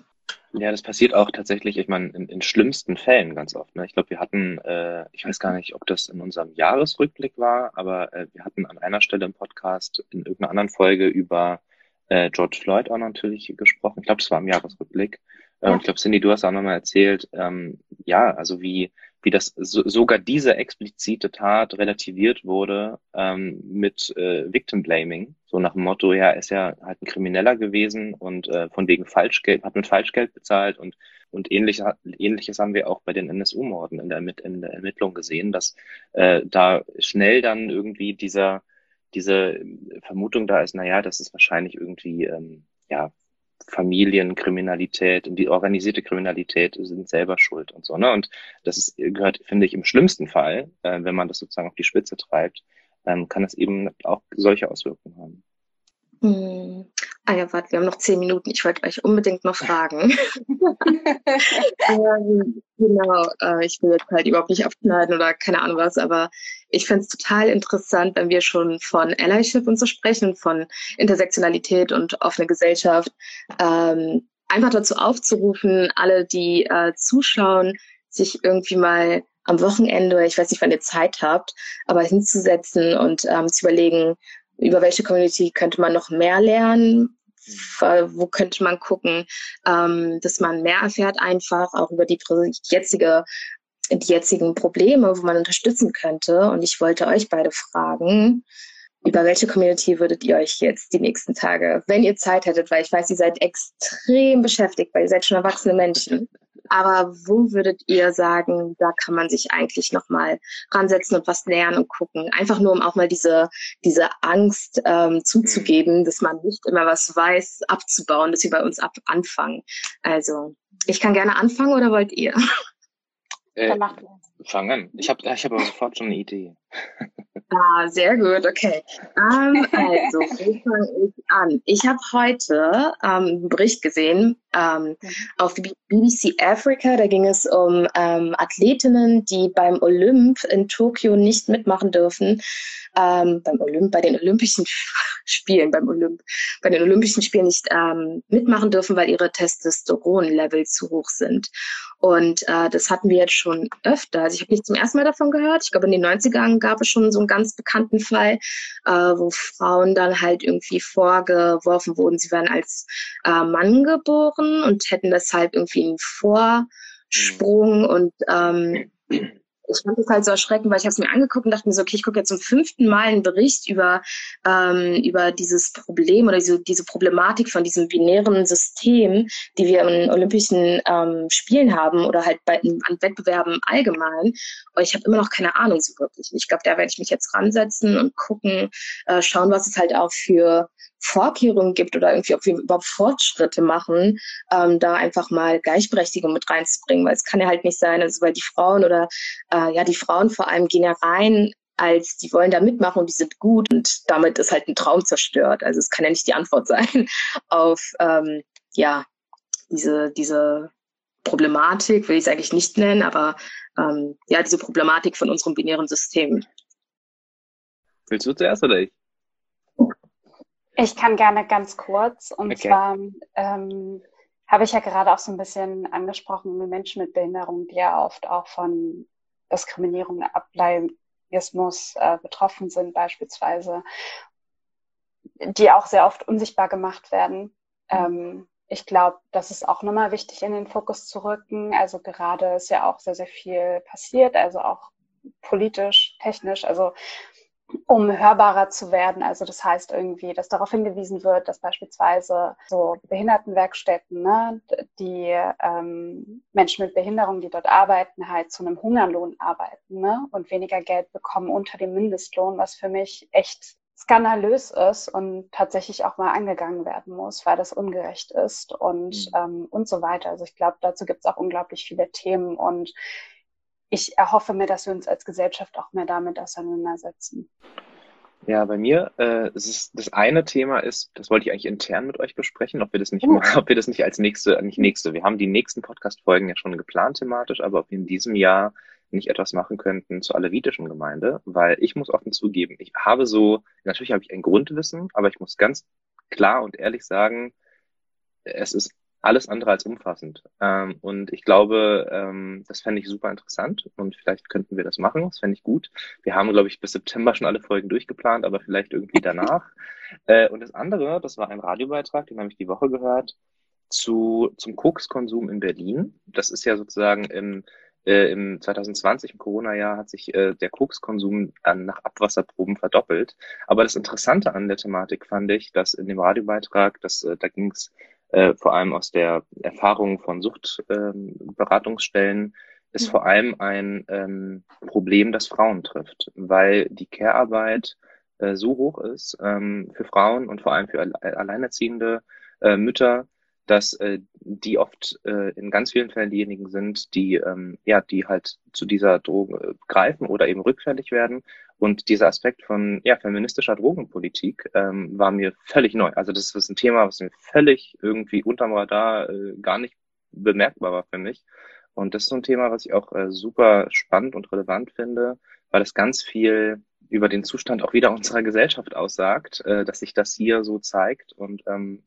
Ja, das passiert auch tatsächlich, ich meine, in, in schlimmsten Fällen ganz oft. Ne? Ich glaube, wir hatten, äh, ich weiß gar nicht, ob das in unserem Jahresrückblick war, aber äh, wir hatten an einer Stelle im Podcast in irgendeiner anderen Folge über äh, George Floyd auch natürlich gesprochen. Ich glaube, das war im Jahresrückblick. Äh, ja. Ich glaube, Cindy, du hast auch nochmal erzählt, ähm, ja, also wie, wie das so, sogar diese explizite Tat relativiert wurde ähm, mit äh, Victim Blaming, so nach dem Motto, ja, ist ja halt ein Krimineller gewesen und äh, von wegen Falschgeld, hat mit Falschgeld bezahlt und und ähnlich, ähnliches haben wir auch bei den NSU-Morden in der, in der Ermittlung gesehen, dass äh, da schnell dann irgendwie dieser diese Vermutung da ist, naja, das ist wahrscheinlich irgendwie ähm, ja Familienkriminalität und die organisierte Kriminalität sind selber schuld und so. Ne? Und das ist, gehört, finde ich, im schlimmsten Fall, äh, wenn man das sozusagen auf die Spitze treibt, ähm, kann es eben auch solche Auswirkungen haben. Hm. Ah ja, warte, wir haben noch zehn Minuten. Ich wollte euch unbedingt noch fragen. (laughs) ähm, genau, äh, ich will jetzt halt überhaupt nicht abschneiden oder keine Ahnung was, aber ich fände es total interessant, wenn wir schon von Allyship und so sprechen, von Intersektionalität und offene Gesellschaft, ähm, einfach dazu aufzurufen, alle, die äh, zuschauen, sich irgendwie mal am Wochenende, ich weiß nicht, wann ihr Zeit habt, aber hinzusetzen und ähm, zu überlegen, über welche Community könnte man noch mehr lernen, wo könnte man gucken, ähm, dass man mehr erfährt einfach auch über die jetzige die jetzigen Probleme, wo man unterstützen könnte. Und ich wollte euch beide fragen, über welche Community würdet ihr euch jetzt die nächsten Tage, wenn ihr Zeit hättet, weil ich weiß, ihr seid extrem beschäftigt, weil ihr seid schon erwachsene Menschen. (laughs) Aber wo würdet ihr sagen, da kann man sich eigentlich nochmal ransetzen und was lernen und gucken? Einfach nur, um auch mal diese, diese Angst ähm, zuzugeben, dass man nicht immer was weiß, abzubauen, dass wir bei uns ab anfangen. Also, ich kann gerne anfangen oder wollt ihr? Äh, fang an. Ich habe ich hab aber sofort schon eine Idee. Ah, sehr gut, okay. Ähm, also, wo fange ich an? Ich habe heute ähm, einen Bericht gesehen ähm, mhm. auf BBC Africa. Da ging es um ähm, Athletinnen, die beim Olymp in Tokio nicht mitmachen dürfen. Ähm, beim Olymp, bei den Olympischen (laughs) Spielen, beim Olymp, bei den Olympischen Spielen nicht ähm, mitmachen dürfen, weil ihre Testosteronlevel zu hoch sind. Und äh, das hatten wir jetzt schon öfter. Also ich habe nicht zum ersten Mal davon gehört. Ich glaube, in den 90ern gab es schon so einen ganz bekannten Fall, äh, wo Frauen dann halt irgendwie vorgeworfen wurden, sie wären als äh, Mann geboren und hätten deshalb irgendwie einen Vorsprung und ähm, ich fand es halt so erschreckend, weil ich habe es mir angeguckt und dachte mir so, okay, ich gucke jetzt zum fünften Mal einen Bericht über, ähm, über dieses Problem oder diese, diese Problematik von diesem binären System, die wir in Olympischen ähm, Spielen haben oder halt bei an Wettbewerben allgemein. Und ich habe immer noch keine Ahnung so wirklich. Ich glaube, da werde ich mich jetzt ransetzen und gucken, äh, schauen, was es halt auch für Vorkehrungen gibt oder irgendwie, ob wir überhaupt Fortschritte machen, ähm, da einfach mal Gleichberechtigung mit reinzubringen, weil es kann ja halt nicht sein, also weil die Frauen oder äh, ja die Frauen vor allem gehen ja rein als die wollen da mitmachen und die sind gut und damit ist halt ein Traum zerstört. Also es kann ja nicht die Antwort (laughs) sein auf ähm, ja diese diese Problematik, will ich es eigentlich nicht nennen, aber ähm, ja diese Problematik von unserem binären System. Willst du zuerst oder ich? Ich kann gerne ganz kurz. Und okay. zwar ähm, habe ich ja gerade auch so ein bisschen angesprochen, Menschen mit Behinderung, die ja oft auch von Diskriminierung, Ableismus äh, betroffen sind beispielsweise, die auch sehr oft unsichtbar gemacht werden. Ähm, ich glaube, das ist auch nochmal wichtig in den Fokus zu rücken. Also gerade ist ja auch sehr, sehr viel passiert, also auch politisch, technisch. Also um hörbarer zu werden. Also das heißt irgendwie, dass darauf hingewiesen wird, dass beispielsweise so Behindertenwerkstätten, ne, die ähm, Menschen mit Behinderung, die dort arbeiten, halt zu einem Hungerlohn arbeiten ne, und weniger Geld bekommen unter dem Mindestlohn, was für mich echt skandalös ist und tatsächlich auch mal angegangen werden muss, weil das ungerecht ist und, mhm. ähm, und so weiter. Also ich glaube, dazu gibt es auch unglaublich viele Themen und ich erhoffe mir, dass wir uns als Gesellschaft auch mehr damit auseinandersetzen. Ja, bei mir, äh, es ist, das eine Thema ist, das wollte ich eigentlich intern mit euch besprechen, ob wir das nicht, uh. (laughs) ob wir das nicht als nächste, nicht nächste, wir haben die nächsten Podcast-Folgen ja schon geplant thematisch, aber ob wir in diesem Jahr nicht etwas machen könnten zur alevitischen Gemeinde, weil ich muss offen zugeben, ich habe so, natürlich habe ich ein Grundwissen, aber ich muss ganz klar und ehrlich sagen, es ist alles andere als umfassend. Ähm, und ich glaube, ähm, das fände ich super interessant und vielleicht könnten wir das machen. Das fände ich gut. Wir haben, glaube ich, bis September schon alle Folgen durchgeplant, aber vielleicht irgendwie danach. (laughs) äh, und das andere, das war ein Radiobeitrag, den habe ich die Woche gehört. zu, zum Kokskonsum in Berlin. Das ist ja sozusagen im, äh, im 2020, im Corona-Jahr, hat sich äh, der Kokskonsum an, nach Abwasserproben verdoppelt. Aber das Interessante an der Thematik fand ich, dass in dem Radiobeitrag, dass, äh, da ging es äh, vor allem aus der Erfahrung von Suchtberatungsstellen, ähm, ist vor allem ein ähm, Problem, das Frauen trifft, weil die Care-Arbeit äh, so hoch ist ähm, für Frauen und vor allem für alleinerziehende äh, Mütter, dass äh, die oft äh, in ganz vielen Fällen diejenigen sind, die ähm, ja, die halt zu dieser Droge greifen oder eben rückfällig werden. Und dieser Aspekt von ja, feministischer Drogenpolitik ähm, war mir völlig neu. Also das ist ein Thema, was mir völlig irgendwie unterm Radar äh, gar nicht bemerkbar war für mich. Und das ist so ein Thema, was ich auch äh, super spannend und relevant finde, weil es ganz viel über den Zustand auch wieder (laughs) unserer Gesellschaft aussagt, äh, dass sich das hier so zeigt. Und ähm,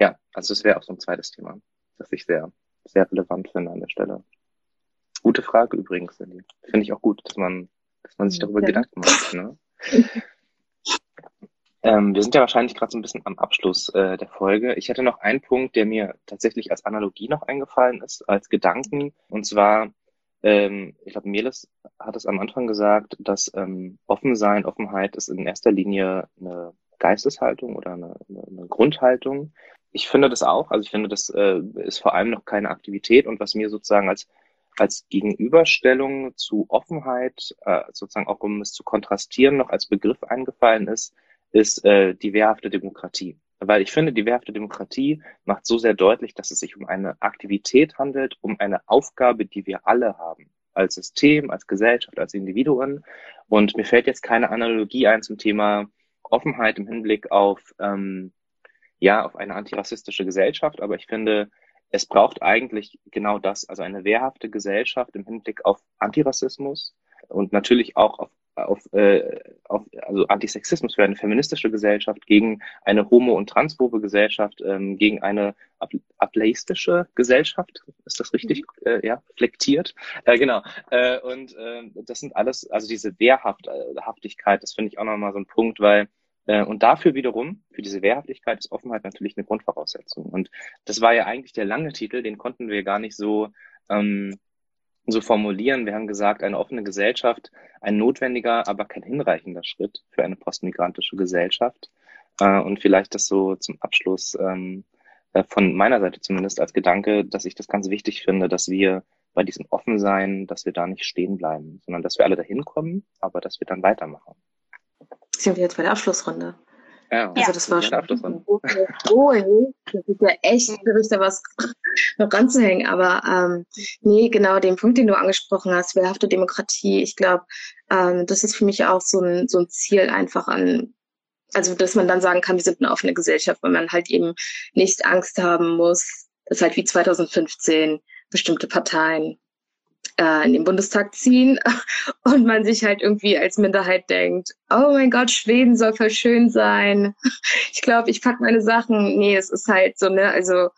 ja, also es wäre auch so ein zweites Thema, das ich sehr, sehr relevant finde an der Stelle. Gute Frage übrigens, Cindy. Finde ich auch gut, dass man, dass man sich darüber ja. Gedanken macht. Ne? ähm, wir sind ja wahrscheinlich gerade so ein bisschen am Abschluss äh, der Folge. Ich hätte noch einen Punkt, der mir tatsächlich als Analogie noch eingefallen ist, als Gedanken. Und zwar, ähm, ich glaube, Meles hat es am Anfang gesagt, dass ähm, Offensein, Offenheit ist in erster Linie eine Geisteshaltung oder eine, eine Grundhaltung. Ich finde das auch. Also ich finde, das äh, ist vor allem noch keine Aktivität und was mir sozusagen als als Gegenüberstellung zu Offenheit, äh, sozusagen auch um es zu kontrastieren, noch als Begriff eingefallen ist, ist äh, die wehrhafte Demokratie. Weil ich finde, die wehrhafte Demokratie macht so sehr deutlich, dass es sich um eine Aktivität handelt, um eine Aufgabe, die wir alle haben. Als System, als Gesellschaft, als Individuen. Und mir fällt jetzt keine Analogie ein zum Thema Offenheit im Hinblick auf, ähm, ja, auf eine antirassistische Gesellschaft, aber ich finde, es braucht eigentlich genau das, also eine wehrhafte Gesellschaft im Hinblick auf Antirassismus und natürlich auch auf, auf, äh, auf also Antisexismus für eine feministische Gesellschaft, gegen eine homo- und transphobe Gesellschaft, ähm, gegen eine ableistische Gesellschaft, ist das richtig, mhm. äh, ja, flektiert, äh, genau, äh, und äh, das sind alles, also diese Wehrhaftigkeit, das finde ich auch nochmal so ein Punkt, weil äh, und dafür wiederum, für diese Wehrhaftigkeit ist Offenheit natürlich eine Grundvoraussetzung. Und das war ja eigentlich der lange Titel, den konnten wir gar nicht so, ähm, so formulieren. Wir haben gesagt, eine offene Gesellschaft, ein notwendiger, aber kein hinreichender Schritt für eine postmigrantische Gesellschaft. Äh, und vielleicht das so zum Abschluss ähm, äh, von meiner Seite zumindest als Gedanke, dass ich das ganz wichtig finde, dass wir bei diesem Offensein, dass wir da nicht stehen bleiben, sondern dass wir alle dahin kommen, aber dass wir dann weitermachen sind wir jetzt bei der Abschlussrunde. Ja, also das war schon oh, das ist ja echt schwierig, da was (laughs) noch ranzuhängen. Aber ähm, nee, genau den Punkt, den du angesprochen hast, wehrhafte Demokratie, ich glaube, ähm, das ist für mich auch so ein, so ein Ziel einfach an, also dass man dann sagen kann, wir sind eine offene Gesellschaft, weil man halt eben nicht Angst haben muss, dass halt wie 2015 bestimmte Parteien äh, in den Bundestag ziehen (laughs) und man sich halt irgendwie als Minderheit denkt, oh mein Gott, Schweden soll voll schön sein. (laughs) Ich glaube, ich pack meine Sachen. Nee, es ist halt so, ne, also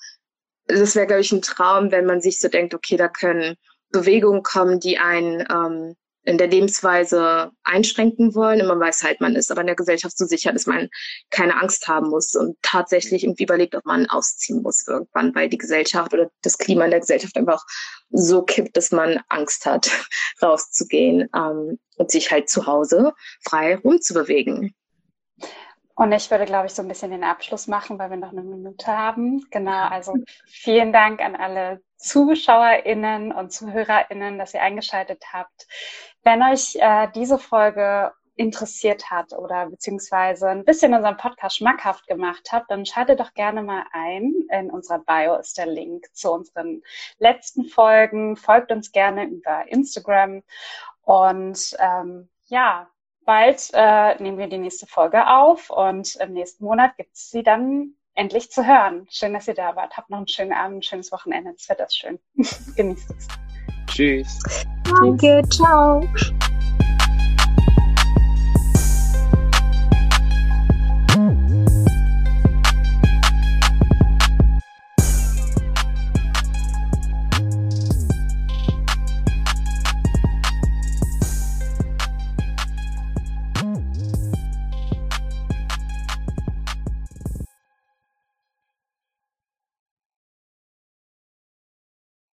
das wäre, glaube ich, ein Traum, wenn man sich so denkt, okay, da können Bewegungen kommen, die einen ähm, in der Lebensweise einschränken wollen. Und man weiß halt, man ist aber in der Gesellschaft so sicher, dass man keine Angst haben muss und tatsächlich irgendwie überlegt, ob man ausziehen muss irgendwann, weil die Gesellschaft oder das Klima in der Gesellschaft einfach so kippt, dass man Angst hat, (laughs) rauszugehen ähm, und sich halt zu Hause frei rumzubewegen. Und ich würde, glaube ich, so ein bisschen den Abschluss machen, weil wir noch eine Minute haben. Genau, also vielen Dank an alle ZuschauerInnen und ZuhörerInnen, dass ihr eingeschaltet habt. Wenn euch äh, diese Folge interessiert hat oder beziehungsweise ein bisschen unseren Podcast schmackhaft gemacht habt, dann schaltet doch gerne mal ein. In unserer Bio ist der Link zu unseren letzten Folgen. Folgt uns gerne über Instagram. Und ähm, ja, bald äh, nehmen wir die nächste Folge auf und im nächsten Monat gibt es sie dann endlich zu hören. Schön, dass ihr da wart. Habt noch einen schönen Abend, ein schönes Wochenende. Es wird das schön. (laughs) Genießt es. Tschüss. Danke, ciao.